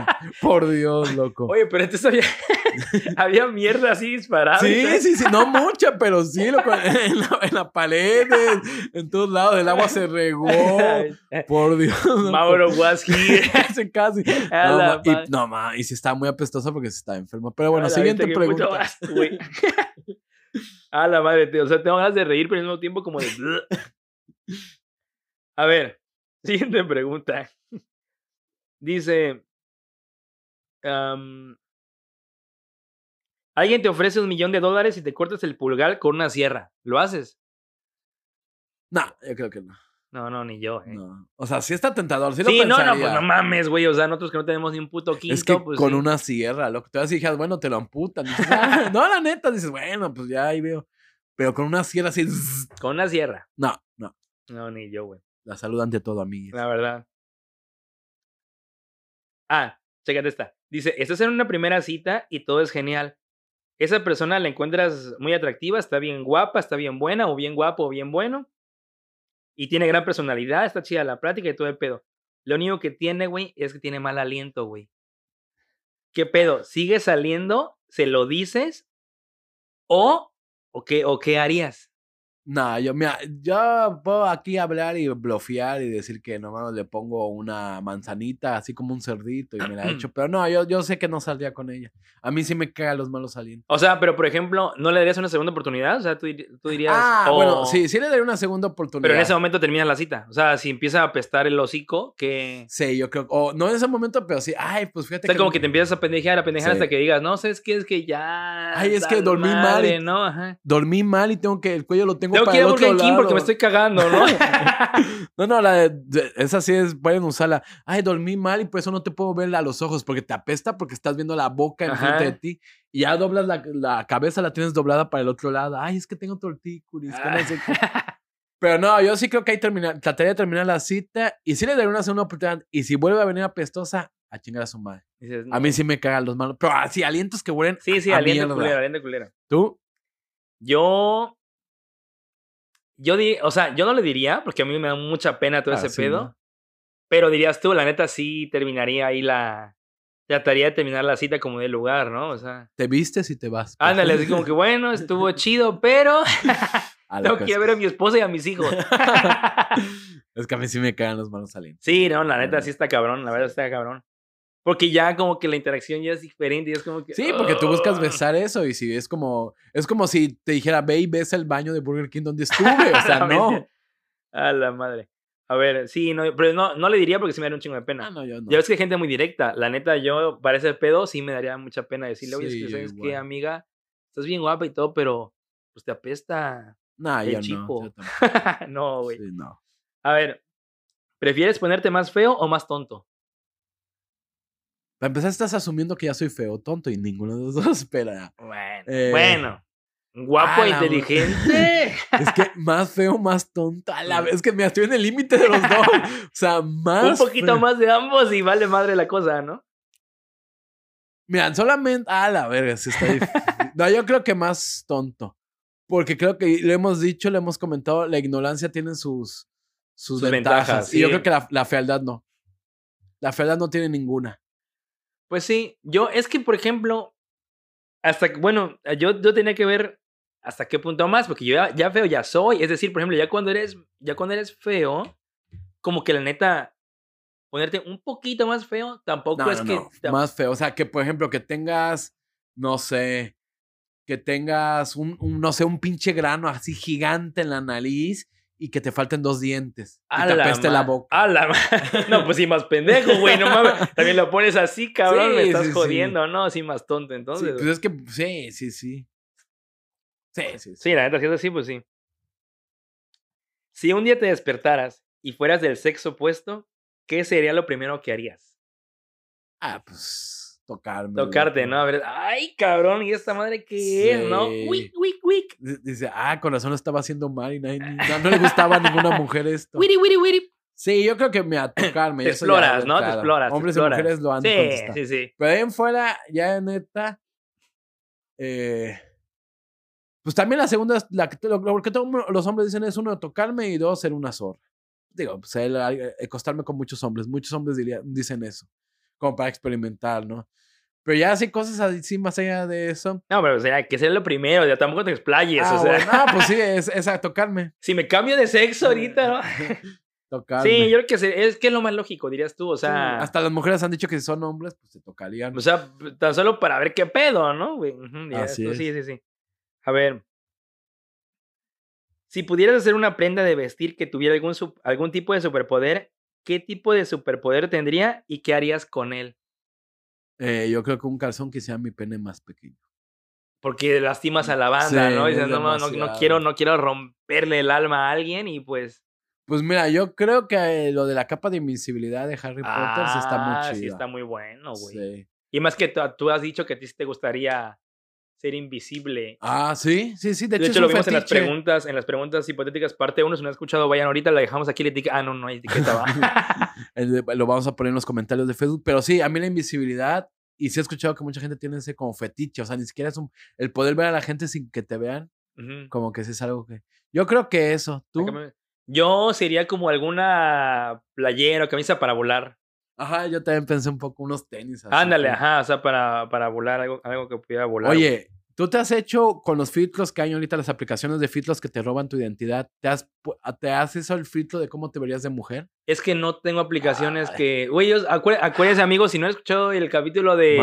Por Dios, loco. Oye, pero entonces había, había mierda así disparada. y Sí, sí, sí, no mucha, pero sí, loco, en la, en la pared, en, en todos lados, el agua se regó. Por Dios. Mauro was here. Casi, No, ma, y, madre. no, ma, y sí estaba muy apestosa porque se estaba enfermo. Pero bueno, A la siguiente pregunta. A la madre, tío. O sea, tengo ganas de reír, pero al mismo tiempo como de. A ver, siguiente pregunta. Dice. Alguien te ofrece un millón de dólares y te cortas el pulgar con una sierra. ¿Lo haces? No, yo creo que no. No, no, ni yo. eh. no. O sea, sí está tentador. Sí, lo Sí, no, no, pues pensaría. no mames, güey. O sea, nosotros que no tenemos ni un puto quinto, Es que pues. con sí. una sierra, loco. Te vas bueno, te lo amputan. Dices, "Ah", no, la neta, dices, bueno, pues ya ahí veo. Pero con una sierra así. Con una sierra. No, no. No, ni yo, güey. La salud ante todo, amigues. La verdad. Ah, chécate esta. Dice, estás en una primera cita y todo es genial. Esa persona la encuentras muy atractiva, está bien guapa, está bien buena, o bien guapo, o bien bueno. Y tiene gran personalidad, está chida la plática y todo el pedo. Lo único que tiene, güey, es que tiene mal aliento, güey. ¿Qué pedo? ¿Sigue saliendo? ¿Se lo dices? ¿O, o, qué, o qué harías? No, yo, mira, yo puedo aquí hablar y blofear y decir que nomás le pongo una manzanita, así como un cerdito, y me la echo. Pero no, yo, yo sé que no saldría con ella. A mí sí me cagan los malos alientos. O sea, pero por ejemplo, ¿no le darías una segunda oportunidad? O sea, tú, tú dirías. Ah, bueno, "Oh", sí, sí le daría una segunda oportunidad. Pero en ese momento terminas la cita. O sea, si empieza a apestar el hocico, que. Sí, yo creo. O no en ese momento, pero sí. Ay, pues O fíjate sea, como no- que te empiezas a pendejear, a pendejear Sí. hasta que digas, no, ¿sabes qué? Es que ya. Ay, es que dormí mal madre", y- ¿no? Ajá. dormí mal y tengo que. El cuello lo tengo, Tengo para que ir a Burger King porque me estoy cagando, ¿no? No, no, la de, de- esa sí es, pueden usarla. Ay, dormí mal y por eso no te puedo ver a los ojos porque te apesta porque estás viendo la boca enfrente de ti y ya doblas la, la cabeza, la tienes doblada para el otro lado. Ay, es que tengo tortícolis, que no sé qué. Pero no, yo sí creo que ahí terminar, trataría de terminar la cita y sí le daría una segunda oportunidad. Y si vuelve a venir apestosa, a chingar a su madre. Dices, A mí sí me cagan los malos. Pero así, alientos que huelen. Sí, sí, a aliento culero, aliento culero. ¿Tú? Yo. Yo di, o sea, yo no le diría, porque a mí me da mucha pena todo Ah, ese sí, pedo. ¿no? Pero dirías tú, la neta, sí terminaría ahí la. Trataría de terminar la cita como de lugar, ¿no? O sea. Te vistes y te vas. pues. Ándale, así como que bueno, estuvo chido, pero tengo que ir a ver a mi esposa y a mis hijos. es que a mí sí me cagan los malos alientos. Sí, no, la neta sí está cabrón, la verdad está cabrón. Porque ya como que la interacción ya es diferente y es como que. Sí, porque tú buscas besar eso y si es como es como si te dijera ve y besa el baño de Burger King donde estuve, o sea, no. A la madre. A ver, sí, no, pero no, no le diría porque sí me daría un chingo de pena. Ah, no, yo no. Ya ves que hay gente muy directa. La neta, yo para ese pedo sí me daría mucha pena decirle, oye, es que sabes qué, amiga, estás bien guapa y todo, pero pues te apesta. No, el yo no. tampoco. no, güey. Sí, no. A ver, ¿prefieres ponerte más feo o más tonto? Para empezar estás asumiendo que ya soy feo, tonto y ninguno de los dos espera. Bueno, Eh, bueno. Guapo e inteligente. Es que más feo, más tonto. A la vez es que me estoy en el límite de los dos. O sea, más un poquito feo. más de ambos y vale madre la cosa, ¿no? Mira, solamente. A la verga, sí está difícil. No, yo creo que más tonto. Porque creo que le hemos dicho, le hemos comentado, la ignorancia tiene sus, sus, Sus ventajas. ventajas, Y yo creo que la, la fealdad no. La fealdad no tiene ninguna. Pues sí, yo, es que, por ejemplo, hasta, que- bueno, yo, yo tenía que ver hasta qué punto más, porque yo ya, ya feo ya soy. Es decir, por ejemplo, ya cuando eres, ya cuando eres feo, como que la neta, ponerte un poquito más feo, tampoco No, es no, que... no, tam- Más feo. O sea, que por ejemplo, que tengas, no sé, que tengas un, un, no sé, un pinche grano así gigante en la nariz y que te falten dos dientes. a y te la apeste la boca. a la ma- No, pues sí, más pendejo, güey, no mames. También lo pones así, cabrón, me estás sí, sí. jodiendo, ¿no? Sí, más tonto, entonces. pues es que, sí, sí, sí. Sí, sí, sí. Sí, la neta, si es así, pues sí. Si un día te despertaras y fueras del sexo opuesto, ¿qué sería lo primero que harías? Ah, pues tocarme. Tocarte. ¿no? A ver, ay, cabrón, ¿y esta madre qué es, no? Wick, wick, wick. Dice, ah, con razón estaba haciendo mal y nadie- no, no le gustaba a ninguna mujer esto. Wiri, wiri, wiri. Sí, yo creo que me a tocarme. Te ya, exploras, ¿no? Te exploras. te Hombres exploras. y mujeres lo han Sí, contestado. sí, sí. Pero ahí en fuera, ya neta. eh, pues también la segunda, es la lo, lo que todo- los hombres dicen es uno, tocarme y dos, ser una zorra. Digo, pues el, el acostarme con muchos hombres. Muchos hombres dirían, dicen eso. Como para experimentar, ¿no? Pero ya así cosas así más allá de eso. No, pero o sea, que sea lo primero, ya tampoco te explayes, Ah, o sea. bueno, ah, pues sí, es, es a tocarme. Si me cambio de sexo ahorita, ¿no? Tocarme. Sí, yo creo que es que es lo más lógico, dirías tú, o Sí, sea. hasta las mujeres han dicho que si son hombres, pues se tocarían. O sea, tan solo para ver qué pedo, ¿no? Así es. Sí, sí, sí. A ver. Si pudieras hacer una prenda de vestir que tuviera algún, algún tipo de superpoder, ¿qué tipo de superpoder tendría y qué harías con él? Eh, yo creo que un calzón que sea mi pene más pequeño. Porque lastimas a la banda, Sí, ¿no? Dices, no, no, no, quiero, no quiero romperle el alma a alguien y pues. Pues mira, yo creo que eh, lo de la capa de invisibilidad de Harry Potter sí está muy ah, chido. sí está muy bueno, güey. Sí. Y más que tú, tú has dicho que a ti sí te gustaría ser invisible. Ah, sí, sí, sí. De De hecho, hecho, es un lo vimos en las preguntas, en las preguntas hipotéticas, parte 1, si no han escuchado, vayan ahorita, la dejamos aquí, la etiqueta. Ah, no, no hay etiqueta, va. Lo vamos a poner en los comentarios de Facebook. Pero sí, a mí la invisibilidad, y sí he escuchado que mucha gente tiene ese como fetiche. O sea, ni siquiera es un. El poder ver a la gente sin que te vean, como que sí es algo que. Yo creo que eso. ¿Tú? Yo sería como alguna playera o camisa para volar. Ajá, yo también pensé un poco unos tenis. así Ándale, ajá, o sea, para, para volar, algo, algo que pudiera volar. Oye, ¿Tú te has hecho con los filtros que hay ahorita, las aplicaciones de filtros que te roban tu identidad? ¿Te has, pu- te has hecho el filtro de cómo te verías de mujer? Es que no tengo aplicaciones Ay. que. Güey, acué- acuérdense, amigos, si no han escuchado el capítulo de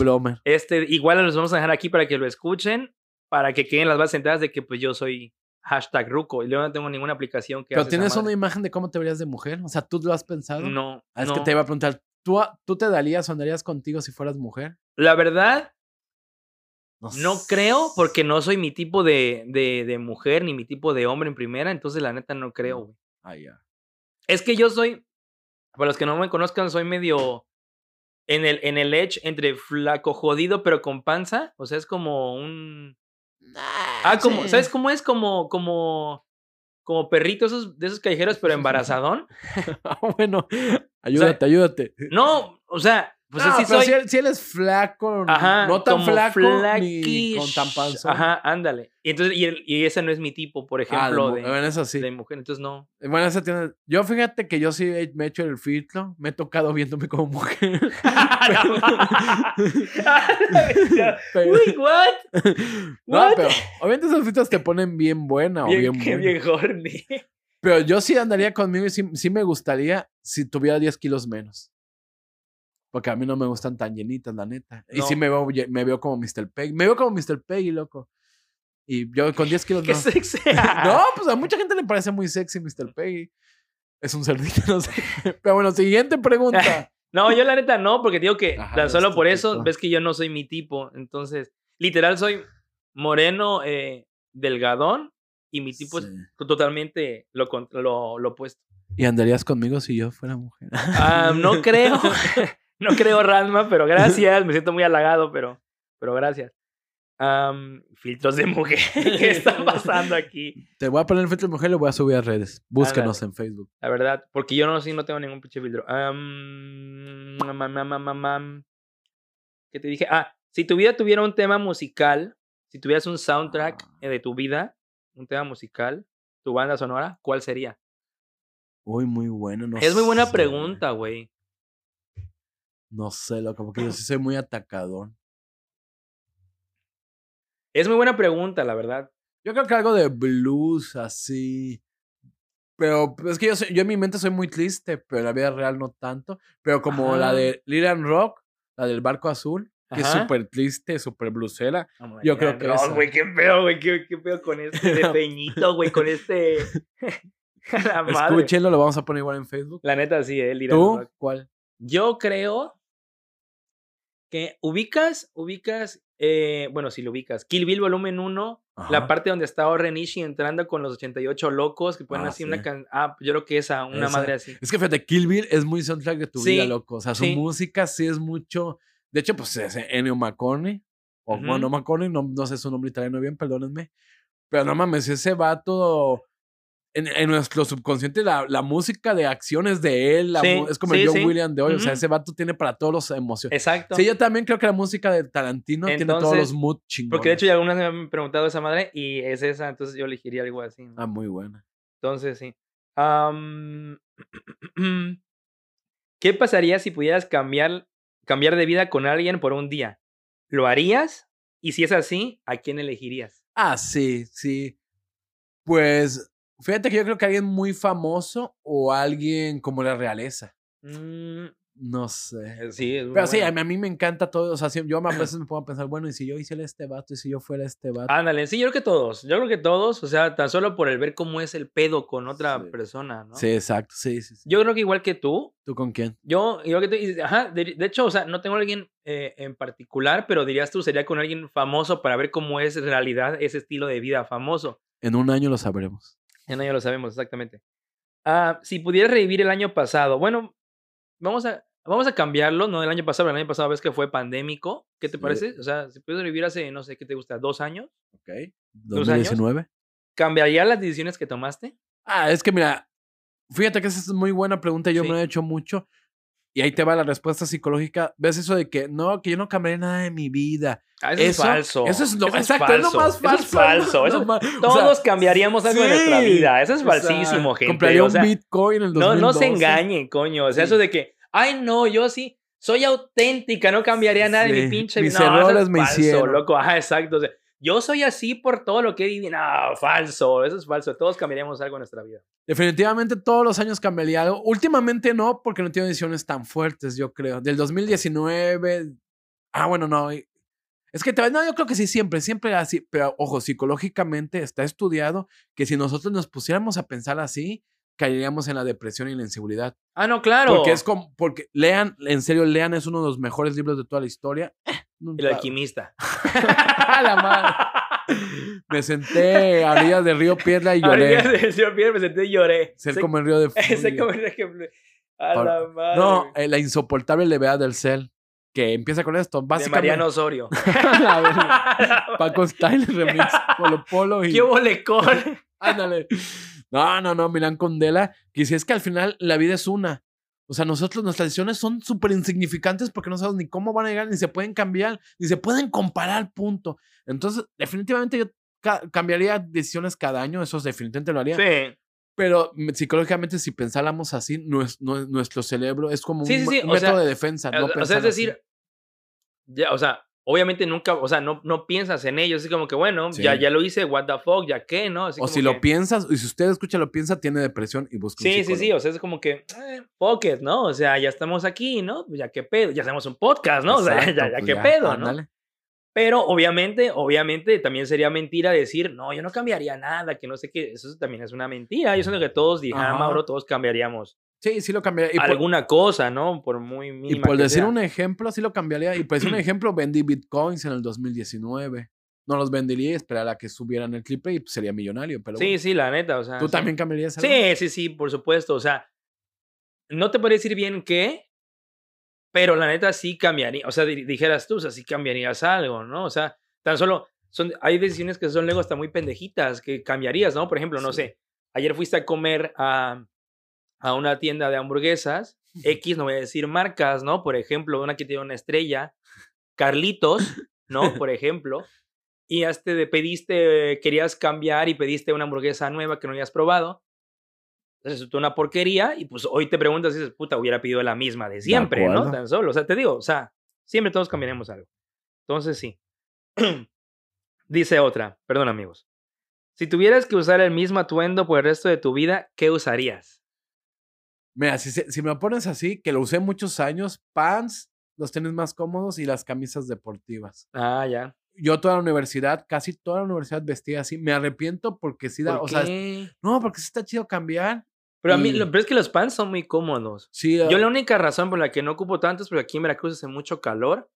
bloomer. este, igual los vamos a dejar aquí para que lo escuchen, para que queden las bases sentadas de que pues yo soy hashtag ruco. Y yo no tengo ninguna aplicación que Pero tienes una imagen de cómo te verías de mujer. O sea, ¿tú lo has pensado? No, Ah, es no. que te iba a preguntar, ¿tú, ¿tú te darías o andarías contigo si fueras mujer? La verdad, no creo, porque no soy mi tipo de, de, de mujer ni mi tipo de hombre en primera, entonces la neta no creo, güey. Ah, ya. Es que yo soy, para los que no me conozcan, soy medio en el, en el edge entre flaco jodido pero con panza. O sea, es como un... Ah, como, sí. ¿sabes cómo es? Como, como, como perrito esos, de esos callejeros pero embarazadón. Ah, bueno, ayúdate, ayúdate. No, o sea, pues No, así pero soy. si, él, si él es flaco, Ajá, no tan flaco ni con tan panzón. Ajá, ándale. Y entonces, y, el- y ese no es mi tipo, por Ah, de ejemplo, de, bueno, eso sí. de mujer. Entonces no. Bueno, eso tiene. Yo fíjate que yo sí me he hecho el filtro. Me he tocado viéndome como mujer. Pero- Uy, what? no, What? pero obviamente esos filtros te ponen bien buena o bien, qué bien horny. Pero yo sí andaría conmigo y sí, sí me gustaría si tuviera 10 kilos menos. Porque a mí no me gustan tan llenitas, la neta. Y sí No. me veo, me veo como Mr. Peggy. Me veo como Mr. Peggy, loco. Y yo con 10 kilos Qué menos. sexy. No, pues a mucha gente le parece muy sexy Mr. Peggy. Es un cerdito, no sé. Pero bueno, siguiente pregunta. No, yo la neta no, porque digo que Ajá, tan no solo por eso ves que yo no soy mi tipo. Entonces, literal soy moreno, eh, delgadón y mi tipo Sí. es totalmente lo, lo, lo opuesto. ¿Y andarías conmigo si yo fuera mujer? Ah, no creo, no creo, Ranma, pero gracias. Me siento muy halagado, pero, pero gracias. Filtros de mujer. ¿Qué está pasando aquí? Te voy a poner el filtro de mujer y lo voy a subir a redes. Búscanos en Facebook. La verdad, porque yo no, sí, no tengo ningún pinche filtro. Am, mam, mam. ¿Qué te dije? Ah, si tu vida tuviera un tema musical, si tuvieras un soundtrack Ah. eh, de tu vida, un tema musical, tu banda sonora, ¿cuál sería? Uy, muy bueno. No es muy buena sé. pregunta, güey. No sé, loco, porque yo sí soy muy atacador. Es muy buena pregunta, la verdad. Yo creo que algo de blues, así. Pero es que yo, soy- yo en mi mente soy muy triste, pero en la vida real no tanto. Pero como la de Lilan Rock, la del barco azul, que es súper triste, súper blusera. Oh Yo creo que no, güey, qué pedo, güey, qué, qué pedo con este de Peñito, güey, con este... La madre. Escúchenlo, lo vamos a poner igual en Facebook. La neta sí, eh, Lira ¿Tú? Rock. ¿Cuál? Yo creo que ubicas, ubicas, eh, bueno, si lo ubicas, Kill Bill volumen 1, la parte donde está Oren Ishii entrando con los 88 locos que ponen Ah, así una canción. Ah, yo creo que esa, una Esa. madre así. Es que fíjate, Kill Bill es muy soundtrack de tu Sí, vida, loco. O sea, su sí. música sí es mucho. De hecho, pues es Ennio Morricone. O Ujú. bueno, Morricone, no, no sé su nombre italiano bien, perdónenme. Pero no mames, ese vato. En, en nuestro subconsciente, la, la música de acciones de él, la Sí, es como sí, el John sí. Williams de hoy. O sea, ese vato tiene para todos los emociones. Exacto. Sí, yo también creo que la música de Tarantino tiene todos los mood chingones. Porque de hecho ya algunas me han preguntado esa madre y es esa, entonces yo elegiría algo así. ¿no? Ah, muy buena. Entonces, sí. ¿Qué pasaría si pudieras cambiar, cambiar de vida con alguien por un día? ¿Lo harías? Y si es así, ¿a quién elegirías? Ah, sí, sí. Pues, fíjate que yo creo que alguien muy famoso o alguien como la realeza. Mm, No sé. eh, sí, es muy Pero sí, a mí, a mí me encanta todo. O sea, yo a veces me pongo a pensar, bueno, y si yo hiciera este vato, y si yo fuera este vato. Ándale, sí, yo creo que todos. Yo creo que todos, o sea, tan solo por el ver cómo es el pedo con otra Sí. persona, ¿no? Sí, exacto, sí, sí, sí. Yo creo que igual que tú, ¿Tú con quién? yo, igual que tú, ajá, de, de hecho, o sea, no tengo a alguien eh, en particular, pero dirías tú, sería con alguien famoso para ver cómo es en realidad ese estilo de vida famoso. En un año lo sabremos. Ya no, ya lo sabemos exactamente. Ah, si pudieras revivir el año pasado, bueno, vamos a, vamos a cambiarlo, no el año pasado, pero el año pasado ves que fue pandémico. ¿Qué te Sí. parece? O sea, si pudieras revivir hace, no sé, ¿qué te gusta? ¿Dos años? ¿Ok? ¿Dos años? ¿2019? ¿Cambiaría las decisiones que tomaste? Ah, es que mira, fíjate que esa es muy buena pregunta. Yo Sí. me la he hecho mucho. Y ahí te va la respuesta psicológica. ¿Ves eso de que no, que yo no cambiaría nada de mi vida? Ah, eso, Eso- es falso. eso es lo- Eso exacto, es lo más Eso es falso, falso. eso- más- o sea, todos cambiaríamos algo de nuestra sí, vida. Eso es o sea, falsísimo, gente. Compraría o un Bitcoin en el no, no se 2012. engañen, coño. O sea, Sí. eso de que, ay, no, yo sí, soy auténtica, no cambiaría nada de Sí, mi pinche mis no, errores es me falso, hicieron. loco. Ajá, exacto. o sea, yo soy así por todo lo que viví. No, falso. Eso es falso. Todos cambiaríamos algo en nuestra vida. Definitivamente todos los años cambiaría algo. Últimamente no, porque no tengo decisiones tan fuertes, yo creo. Del 2019. Ah, bueno, no. Es que te- no, yo creo que sí, siempre, siempre así. Pero ojo, psicológicamente está estudiado que si nosotros nos pusiéramos a pensar así, caeríamos en la depresión y la inseguridad. Ah, no, claro. Porque es como, porque lean, en serio, lean, es uno de los mejores libros de toda la historia. El alquimista. la madre. Me senté a orillas del río Piedra y lloré. Ahorita del señor Pierre me senté y lloré. Ser como el río de furia. como el ejemplo. A Por- la madre. No, eh, la insoportable levedad del cel. Que empieza con esto. de Básicamente. Mariano Osorio. Paco Style remix. Polo Polo y. ¿Qué bolecón? Ándale. No, no, no. Milán Condela. Que si es que al final la vida es una. O sea, nosotros, nuestras decisiones son súper insignificantes porque no sabemos ni cómo van a llegar, ni se pueden cambiar, ni se pueden comparar, punto. Entonces, definitivamente yo ca- cambiaría decisiones cada año. Eso definitivamente lo haría. Sí. Pero mm, psicológicamente, si pensáramos así, nues- nue- nuestro cerebro es como Sí, un, sí, sí, un sea, método de defensa. no o sea, es decir, ya, o sea, obviamente nunca, o sea, no, no piensas en ello. Es como que, bueno, Sí. ya, ya lo hice, what the fuck, ya qué, ¿no? Así o como si que- lo piensas, y si usted escucha lo piensa, tiene depresión y busca un Sí, sí, sí, psicólogo. o sea, es como que, eh, fuck it, ¿no? O sea, ya estamos aquí, ¿no? Ya qué pedo, ya hacemos un podcast, ¿no? O sea, Exacto, ya, ya pues qué pedo, ¿no? ándale. Pero obviamente, obviamente también sería mentira decir, no, yo no cambiaría nada, que no sé qué, eso también es una mentira. Yo siento que todos, dije, Ajá. Mauro, todos cambiaríamos Sí, sí lo cambiaría. Y por, alguna cosa, ¿no? Por muy y mínima por que decir sea. un ejemplo, sí lo cambiaría. Y por decir un ejemplo, vendí bitcoins en el 2019. No los vendería y esperar a que subieran el clip y pues, sería millonario. Pero Sí, bueno. sí, la neta, o sea. ¿Tú sí. también cambiarías algo? Sí, sí, sí, por supuesto. O sea, no te puedo decir bien qué, pero la neta sí cambiaría. O sea, di- dijeras tú, o sea, sí cambiarías algo, ¿no? O sea, tan solo son, hay decisiones que son luego hasta muy pendejitas que cambiarías, ¿no? Por ejemplo, no Sí. sé, ayer fuiste a comer a, a una tienda de hamburguesas, X, no voy a decir marcas, ¿no? Por ejemplo, una que tiene una estrella, Carlitos, ¿no? Por ejemplo. Y este de pediste, querías cambiar y pediste una hamburguesa nueva que no habías probado. Resultó una porquería y pues hoy te preguntas y dices, puta, hubiera pedido la misma de siempre, ¿no? Tan solo. O sea, te digo, o sea, siempre todos cambiaremos algo. Entonces sí. Dice otra, perdón amigos. Si tuvieras que usar el mismo atuendo por el resto de tu vida, ¿qué usarías? Mira, si, me pones así, que lo usé muchos años, pants, los tenis más cómodos y las camisas deportivas. Ah, ya. Yo toda la universidad, casi toda la universidad vestía así. Me arrepiento porque sí da, ¿Por o sea, no, porque sí está chido cambiar. Pero a mí, lo, pero es que los pants son muy cómodos. Sí, Yo ah, la única razón por la que no ocupo tanto es porque aquí en Veracruz hace mucho calor.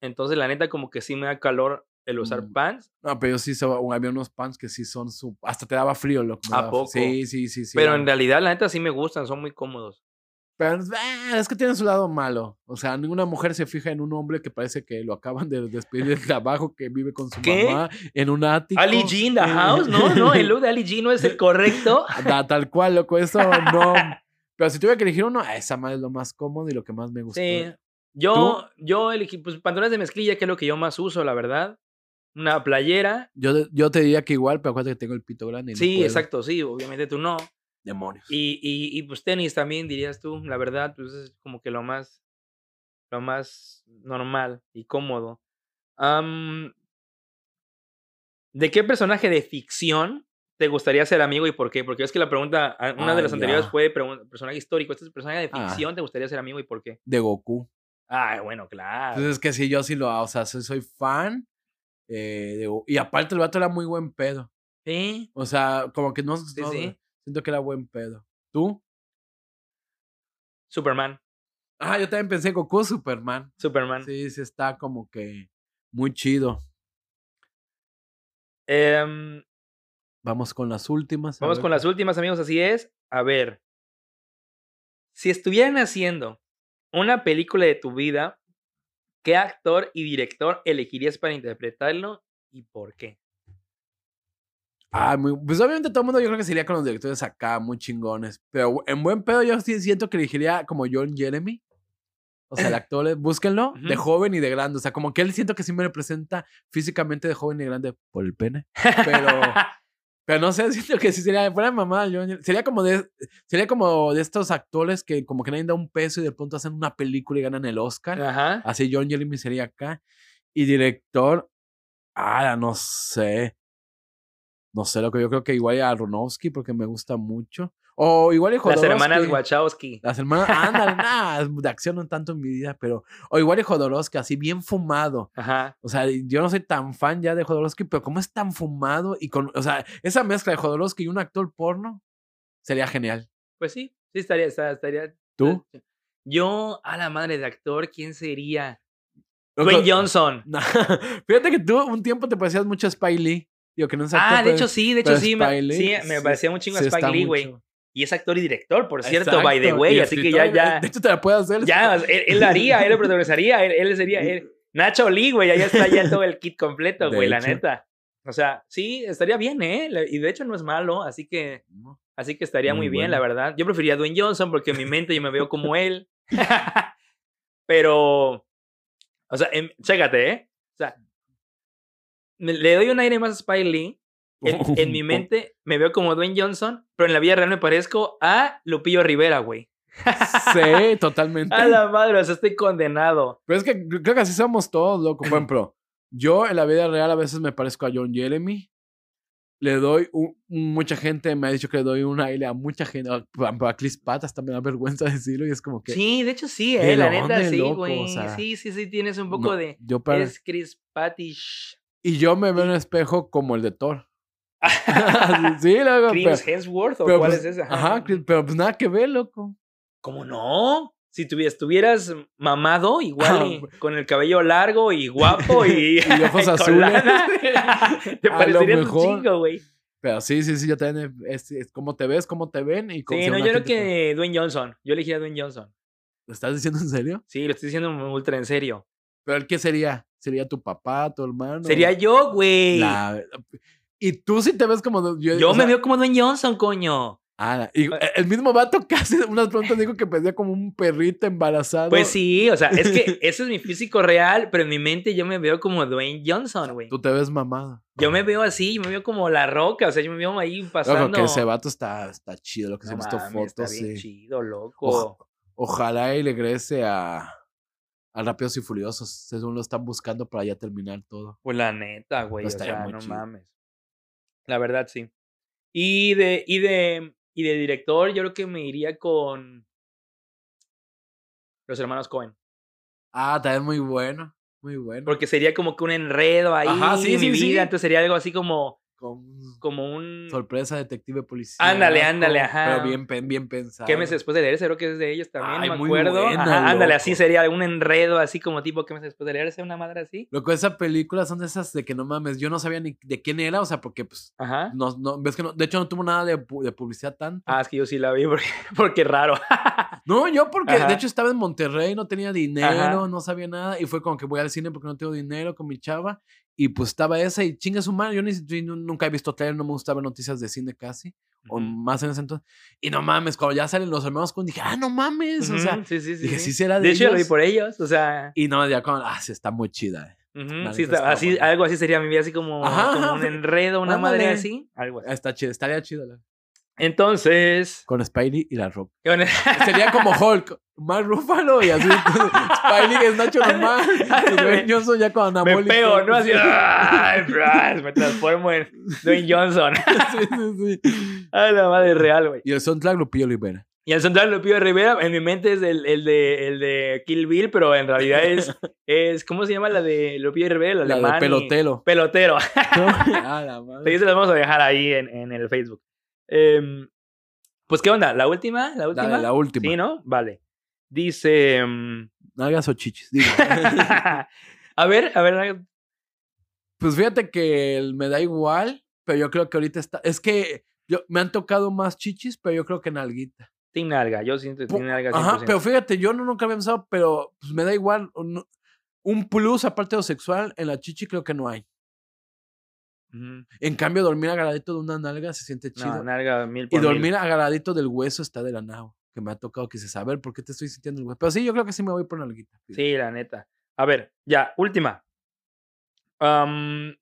Entonces, la neta, como que sí me da calor el usar Mm, pants. No, pero yo sí, había unos pants que sí son su... Hasta te daba frío, loco. ¿A daba- poco? Sí, sí, sí, sí. pero en realidad, la neta, sí me gustan, son muy cómodos. Pero ah, es que tiene su lado malo. O sea, ninguna mujer se fija en un hombre que parece que lo acaban de despedir del trabajo, que vive con su ¿Qué? mamá en un ático. Ali G in the Eh, house, ¿no? No, el look de Ali G no es el correcto. Da- tal cual, loco, eso no. Pero si tuviera que elegir uno, ah, esa madre es lo más cómodo y lo que más me gusta. Sí. Yo, yo elegí, pues, pantalones de mezclilla, que es lo que yo más uso, la verdad. Una playera. Yo, yo te diría que igual, pero acuérdate que tengo el pito grande. y Sí, exacto, sí, obviamente tú no. Demonios. Y, y, y pues tenis también, dirías tú, la verdad, pues es como que lo más, lo más normal y cómodo. ¿De qué personaje de ficción te gustaría ser amigo y por qué? Porque es que la pregunta, una Ah, de las anteriores ya. fue personaje histórico. Este es personaje de Ah. ficción, ¿te gustaría ser amigo y por qué? De Goku. Ah, bueno, claro. Entonces es que sí, yo sí lo, o sea, soy, soy fan. Eh, de y aparte el vato era muy buen pedo. Sí, O sea, como que no, sí, no- sí. siento que era buen pedo. ¿Tú? Superman, Ah, yo también pensé Goku Superman. Superman. Sí, sí está como que muy chido. Em, Vamos con las últimas. Vamos ver con las últimas, amigos, así es. A ver, si estuvieran haciendo una película de tu vida, ¿qué actor y director elegirías para interpretarlo y por qué? Ah, muy- pues obviamente todo el mundo yo creo que sería con los directores acá, muy chingones. Pero en buen pedo yo sí siento que elegiría como John Jeremy. O sea, el actor, búsquenlo, de joven y de grande. O sea, como que él siento que sí me representa físicamente de joven y grande por el pene. Pero, Pero no sé, siento que si sería fuera mamá, yo, sería como de sería como de estos actores que como que nadie da un peso y de pronto hacen una película y ganan el Oscar. Ajá. Así John Jeremy sería acá. Y director, ah, no sé. No sé lo que yo creo que igual a Aronofsky porque me gusta mucho. O igual y Las Jodorowsky. hermanas Wachowski. Las hermanas, ándale, nada, de acción no tanto en mi vida, pero. O igual y Jodorowsky, así bien fumado. Ajá. O sea, yo no soy tan fan ya de Jodorowsky, pero como es tan fumado y con. O sea, esa mezcla de Jodorowsky y un actor porno sería genial. Pues sí, sí estaría, estaría. ¿Tú? Yo, a la madre de actor, ¿quién sería? Dwayne Johnson. no, Fíjate que tú un tiempo te parecías mucho a Spike Lee. Digo que no es actor, Ah, de hecho sí, de hecho sí. Me, sí, me parecía un chingo a Spike Lee, güey. Y es actor y director, por cierto, by the way. y Así que ya, ya. De hecho, te la puedes hacer. Ya, él, él haría, él lo protagonizaría, él, él sería. él- Nacho Lee, güey, ahí está ya todo el kit completo, güey, la neta. O sea, sí, estaría bien, ¿eh? Y de hecho no es malo, así que, así que estaría muy, Muy bien, la verdad. Yo preferiría a Dwayne Johnson porque en mi mente yo me veo como él. Pero, o sea, en- chécate, ¿eh? O sea, le doy un aire más a Spike Lee. En, en mi mente me veo como Dwayne Johnson, pero en la vida real me parezco a Lupillo Rivera, güey. Sí, totalmente. A la madre, o sea, estoy condenado. Pero es que creo que así somos todos, loco. Por ejemplo, yo en la vida real a veces me parezco a John Jeremy. Le doy, un- mucha gente me ha dicho que le doy un aire a mucha gente. A, a hasta me da vergüenza decirlo y es como que... Sí, de hecho sí, ¿De eh, la neta sí, güey. O sea, sí, sí, sí, tienes un poco no, de... Yo para- Es Chris Pattish. Y yo me veo en el espejo como el de Thor. sí, loco. Chris pero- Hemsworth, ¿o pero cuál pues- es ese? Ajá, Chris- pero pues nada que ver, loco. ¿Cómo no? Si tuvieras, estuvieras mamado, igual con el cabello largo y guapo y, Y ojos azules. te A lo parecerías un chingo, güey. Pero sí, sí, sí, yo también. Es, es como te ves, cómo te ven y cómo Sí, no, yo creo que Dwayne Johnson. Yo elegiría a Dwayne Johnson. ¿Lo estás diciendo en serio? Sí, lo estoy diciendo ultra en serio. ¿Pero él qué sería? ¿Sería tu papá, tu hermano? Sería yo, güey. La- Y tú sí te ves como... Yo, Yo me sea, veo como Dwayne Johnson, coño. ah, y el mismo vato hace unas preguntas dijo que parecía como un perrito embarazado. Pues sí, o sea, es que ese es mi físico real, pero en mi mente yo me veo como Dwayne Johnson, güey. Tú te ves mamada. Yo me veo así, yo me veo como la roca, o sea, yo me veo ahí Loco, pasando. que ese vato está, está chido, lo que se ha visto fotos, está bien sí. chido, loco. Oja- ojalá y regrese a, a Rápidos y Furiosos, según lo están buscando para ya terminar todo. Pues la neta, güey, o sea, no chido. mames. La verdad, sí. Y de, y de, y de director, yo creo que me iría con los hermanos Cohen. Ah, también muy bueno, muy bueno. Porque sería como que un enredo ahí Ajá, sí, en mi sí. vida. Entonces sería algo así como, Con como un... sorpresa detective policía. Ándale, ándale, ajá. Pero bien, bien pensado. ¿Qué meses después de leerse? Creo que es de ellos también, Ay, no me muy acuerdo. buena, Ajá, ándale, así sería un enredo, así como tipo ¿qué meses después de leerse? Una madre así. Loco, esa película son de esas de que no mames, yo no sabía ni de quién era, o sea, porque pues, Ajá. no, no, ves que no, de hecho no tuvo nada de, de publicidad tanto. Ah, es que yo sí la vi porque, porque raro. No, yo porque Ajá. de hecho estaba en Monterrey, no tenía dinero, Ajá. no sabía nada, y fue como que voy al cine porque no tengo dinero con mi chava, y pues estaba esa, y chinga su madre, yo ni, yo nu- nunca he visto trailer, no me gustaba noticias de cine casi, o Ujú. más en ese entonces, y no mames, cuando ya salen los hermanos con dije, ah, no mames, o sea, Ujú, sí, sí, sí. dije, sí. será de De hecho, lo vi ellos?" por ellos, o sea. y no, ya cuando, ah, sí, está muy chida, eh. sí, está- está así, buena. algo así sería mi vida, así como, Ajá, como ajá, un enredo, una madre así. Algo así. está chida, estaría chida, la- Entonces. con Spidey y la ropa. Sería como Hulk, más Rúfalo y así. Spidey es Nacho normal. Dwayne Johnson ya con me anabólico. pego, ¿no? Así. me transformo en Dwayne Johnson. Sí, sí, sí. Ay, la madre real, güey. Y el soundtrack Lupillo Olivera. Y el central lo Rivera, en mi mente es el, el, de, el de Kill Bill, pero en realidad es, es ¿cómo se llama la de Lupillo Rivera? El La de y- pelotero. Pelotero. ah, la madre. eso lo vamos a dejar ahí en, en el Facebook. Em, pues, ¿qué onda? ¿La última? ¿La última? Dale, la última. Sí, ¿no? Vale. Dice... em, Nalgas o chichis. digo. a ver, a ver. pues fíjate que me da igual, pero yo creo que ahorita está. Es que yo, me han tocado más chichis, pero yo creo que nalguita. Team Nalga. Yo siento Pu- Team Nalga 100%. Ajá, pero fíjate, yo no, nunca había pensado, pero pues me da igual. Un, un plus aparte de lo sexual en la chichi creo que no hay. En cambio, dormir agarradito de una nalga se siente No, chido. Nalga mil y por mil. dormir agarradito del hueso está de la nao. Que me ha tocado que se ver por qué te estoy sintiendo el hueso. Pero sí, yo creo que sí me voy por nalguita. Sí, la neta. A ver, ya, última. Am,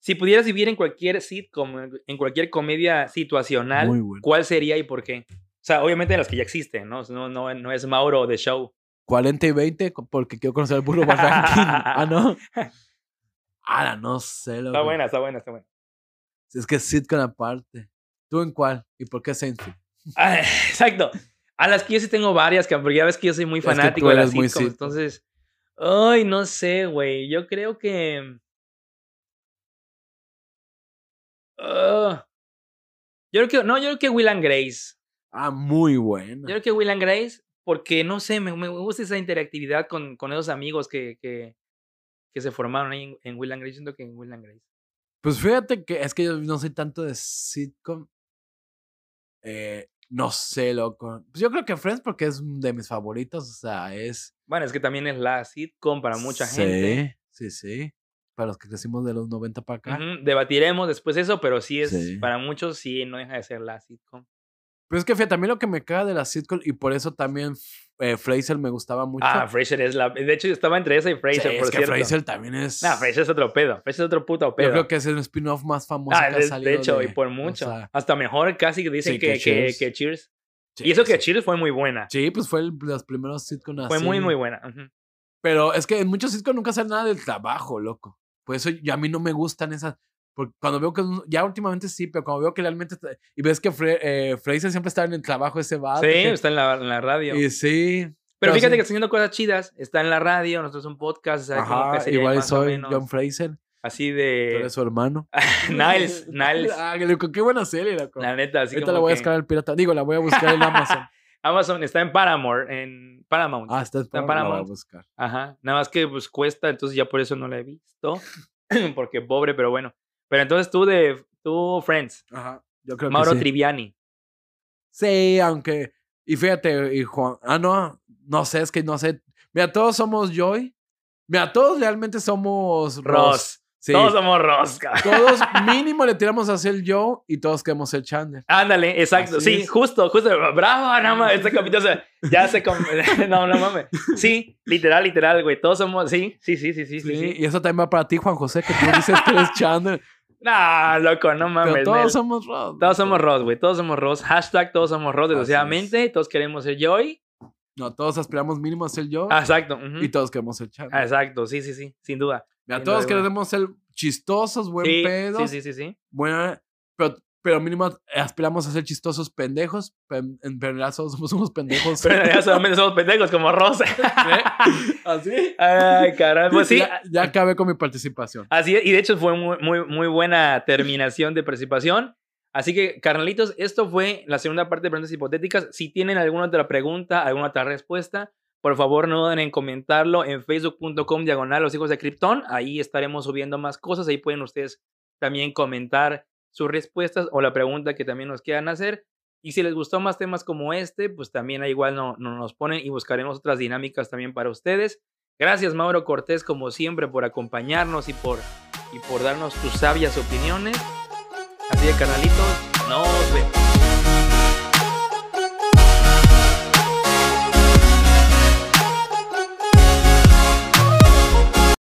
Si pudieras vivir en cualquier sitcom, en- cualquier comedia situacional, bueno. ¿cuál sería y por qué? O sea, obviamente las que ya existen, ¿no? No, no, no es Mauro de Show. 40 y 20 co- porque quiero conocer al burro más ah, no. Ahora, no sé. Está buena, está buena, está buena. Es que sitcom aparte. ¿Tú en cuál? ¿Y por qué Seinfeld? Ah, exacto. A las que yo sí tengo varias, porque ya ves que yo soy muy Es que tú fanático de las muy sitcoms. sitcom. Entonces, ay, no sé, güey. Yo creo que. Ah. yo creo que. No, yo creo que Will and Grace. Ah, muy Yo buena. creo que Will and Grace, porque no sé, me, me gusta esa interactividad con, con esos amigos que, que, que se formaron ahí en, en Will and Grace. Siento que en Will and Grace. Pues fíjate que es que yo no soy tanto de sitcom. Eh, no sé, loco. Pues yo creo que Friends porque es de mis favoritos. O sea, es. Bueno, es que también es la sitcom para mucha gente. Sí, sí, sí. Para los que crecimos de los 90 para acá. Debatiremos después eso, pero sí es, Sí. para muchos sí, no deja de ser la sitcom. Pero es que fíjate, mí lo que me caga de la sitcom, y por eso también eh, Fraser me gustaba mucho. Ah, Frasier es la... De hecho, estaba entre esa y Sí, Frasier, es que cierto. Fraser también es. No, Frasier es otro pedo. Frasier es otro puto pedo. Yo creo que es el spin-off más famoso Ah, que ha de, de salido. hecho, de- y por o mucho. sea, Hasta mejor casi que dicen sí, que, que que, Cheers. que Cheers. sí, Y eso que sí. Cheers fue muy buena. Sí, pues fue el- los primeros sitcoms Fue muy, así. muy buena. Pero es que en muchos sitcoms nunca sale nada del trabajo, loco. Por eso yo- a mí no me gustan esas. Porque cuando veo que. Ya últimamente sí, pero cuando veo que realmente. está- Y ves que eh, Fraser siempre está en el trabajo ese vato. Sí, que- está en la, en la radio. Y sí. Pero pero fíjate sí. que está haciendo cosas chidas. Está en la radio, nosotros es un podcast. igual soy John Fraser. Así Tú de... eres su hermano. Niles, Niles. Ah, qué buena serie, loco. La neta, así Ahorita como la voy a buscar al pirata. Digo, la voy a buscar en Amazon. Amazon está en Paramount, en Paramount. Ah, está, Está en para la voy a Paramount. buscar. Ajá. Nada más que pues cuesta, entonces ya por eso no la he visto. Porque pobre, pero bueno. Pero entonces tú de tú Friends, Ajá. Yo creo Mauro que sí. Triviani. Sí, aunque. Y fíjate, y Juan. Ah, no. No sé, es que no sé. Mira, todos somos Joy. Mira, todos realmente somos Ross. Ross. Sí. Todos somos Ross. ca- Todos mínimo le tiramos a ser Joe y todos queremos ser Chandler. Ándale, exacto. Así sí, es. justo, justo. Bravo, no mames. Este capítulo se- ya se. no, no mames. Sí, literal, literal, güey. Todos somos. Sí, sí, sí, sí, sí. sí. Y eso también va para ti, Juan José, que tú dices que eres Chandler. No, loco, no mames. pero todos somos Ross. Todos somos Ross, güey. Todos somos Ross. Hashtag todos somos Ross, desgraciadamente. Todos queremos ser Joy. No, todos aspiramos mínimo a ser Joe Ah, exacto. y todos queremos ser Chandler. Ah, exacto, sí, sí, sí, sin duda. Sin todos queremos ser chistosos, buen sí, pedo. sí, sí, sí, sí. buena, pero, pero mínimo aspiramos a ser chistosos pendejos. pero en realidad somos unos pendejos. Pero en realidad solamente somos pendejos como Ross. ¿Así? Ay, caray. Pues sí, Ya, ya acabé con mi participación. así es. Y de hecho fue muy, muy, muy buena terminación de participación. Así que, carnalitos, esto fue la segunda parte de preguntas hipotéticas. Si tienen alguna otra pregunta, alguna otra respuesta, por favor no duden en comentarlo en facebook.com diagonal los hijos de Krypton. Ahí estaremos subiendo más cosas. Ahí pueden ustedes también comentar sus respuestas o la pregunta que también nos quieran hacer. Y si les gustó más temas como este, pues también ahí igual no, no nos ponen y buscaremos otras dinámicas también para ustedes. Gracias Mauro Cortés como siempre por acompañarnos y por, y por darnos tus sabias opiniones. Así de carnalitos, nos vemos.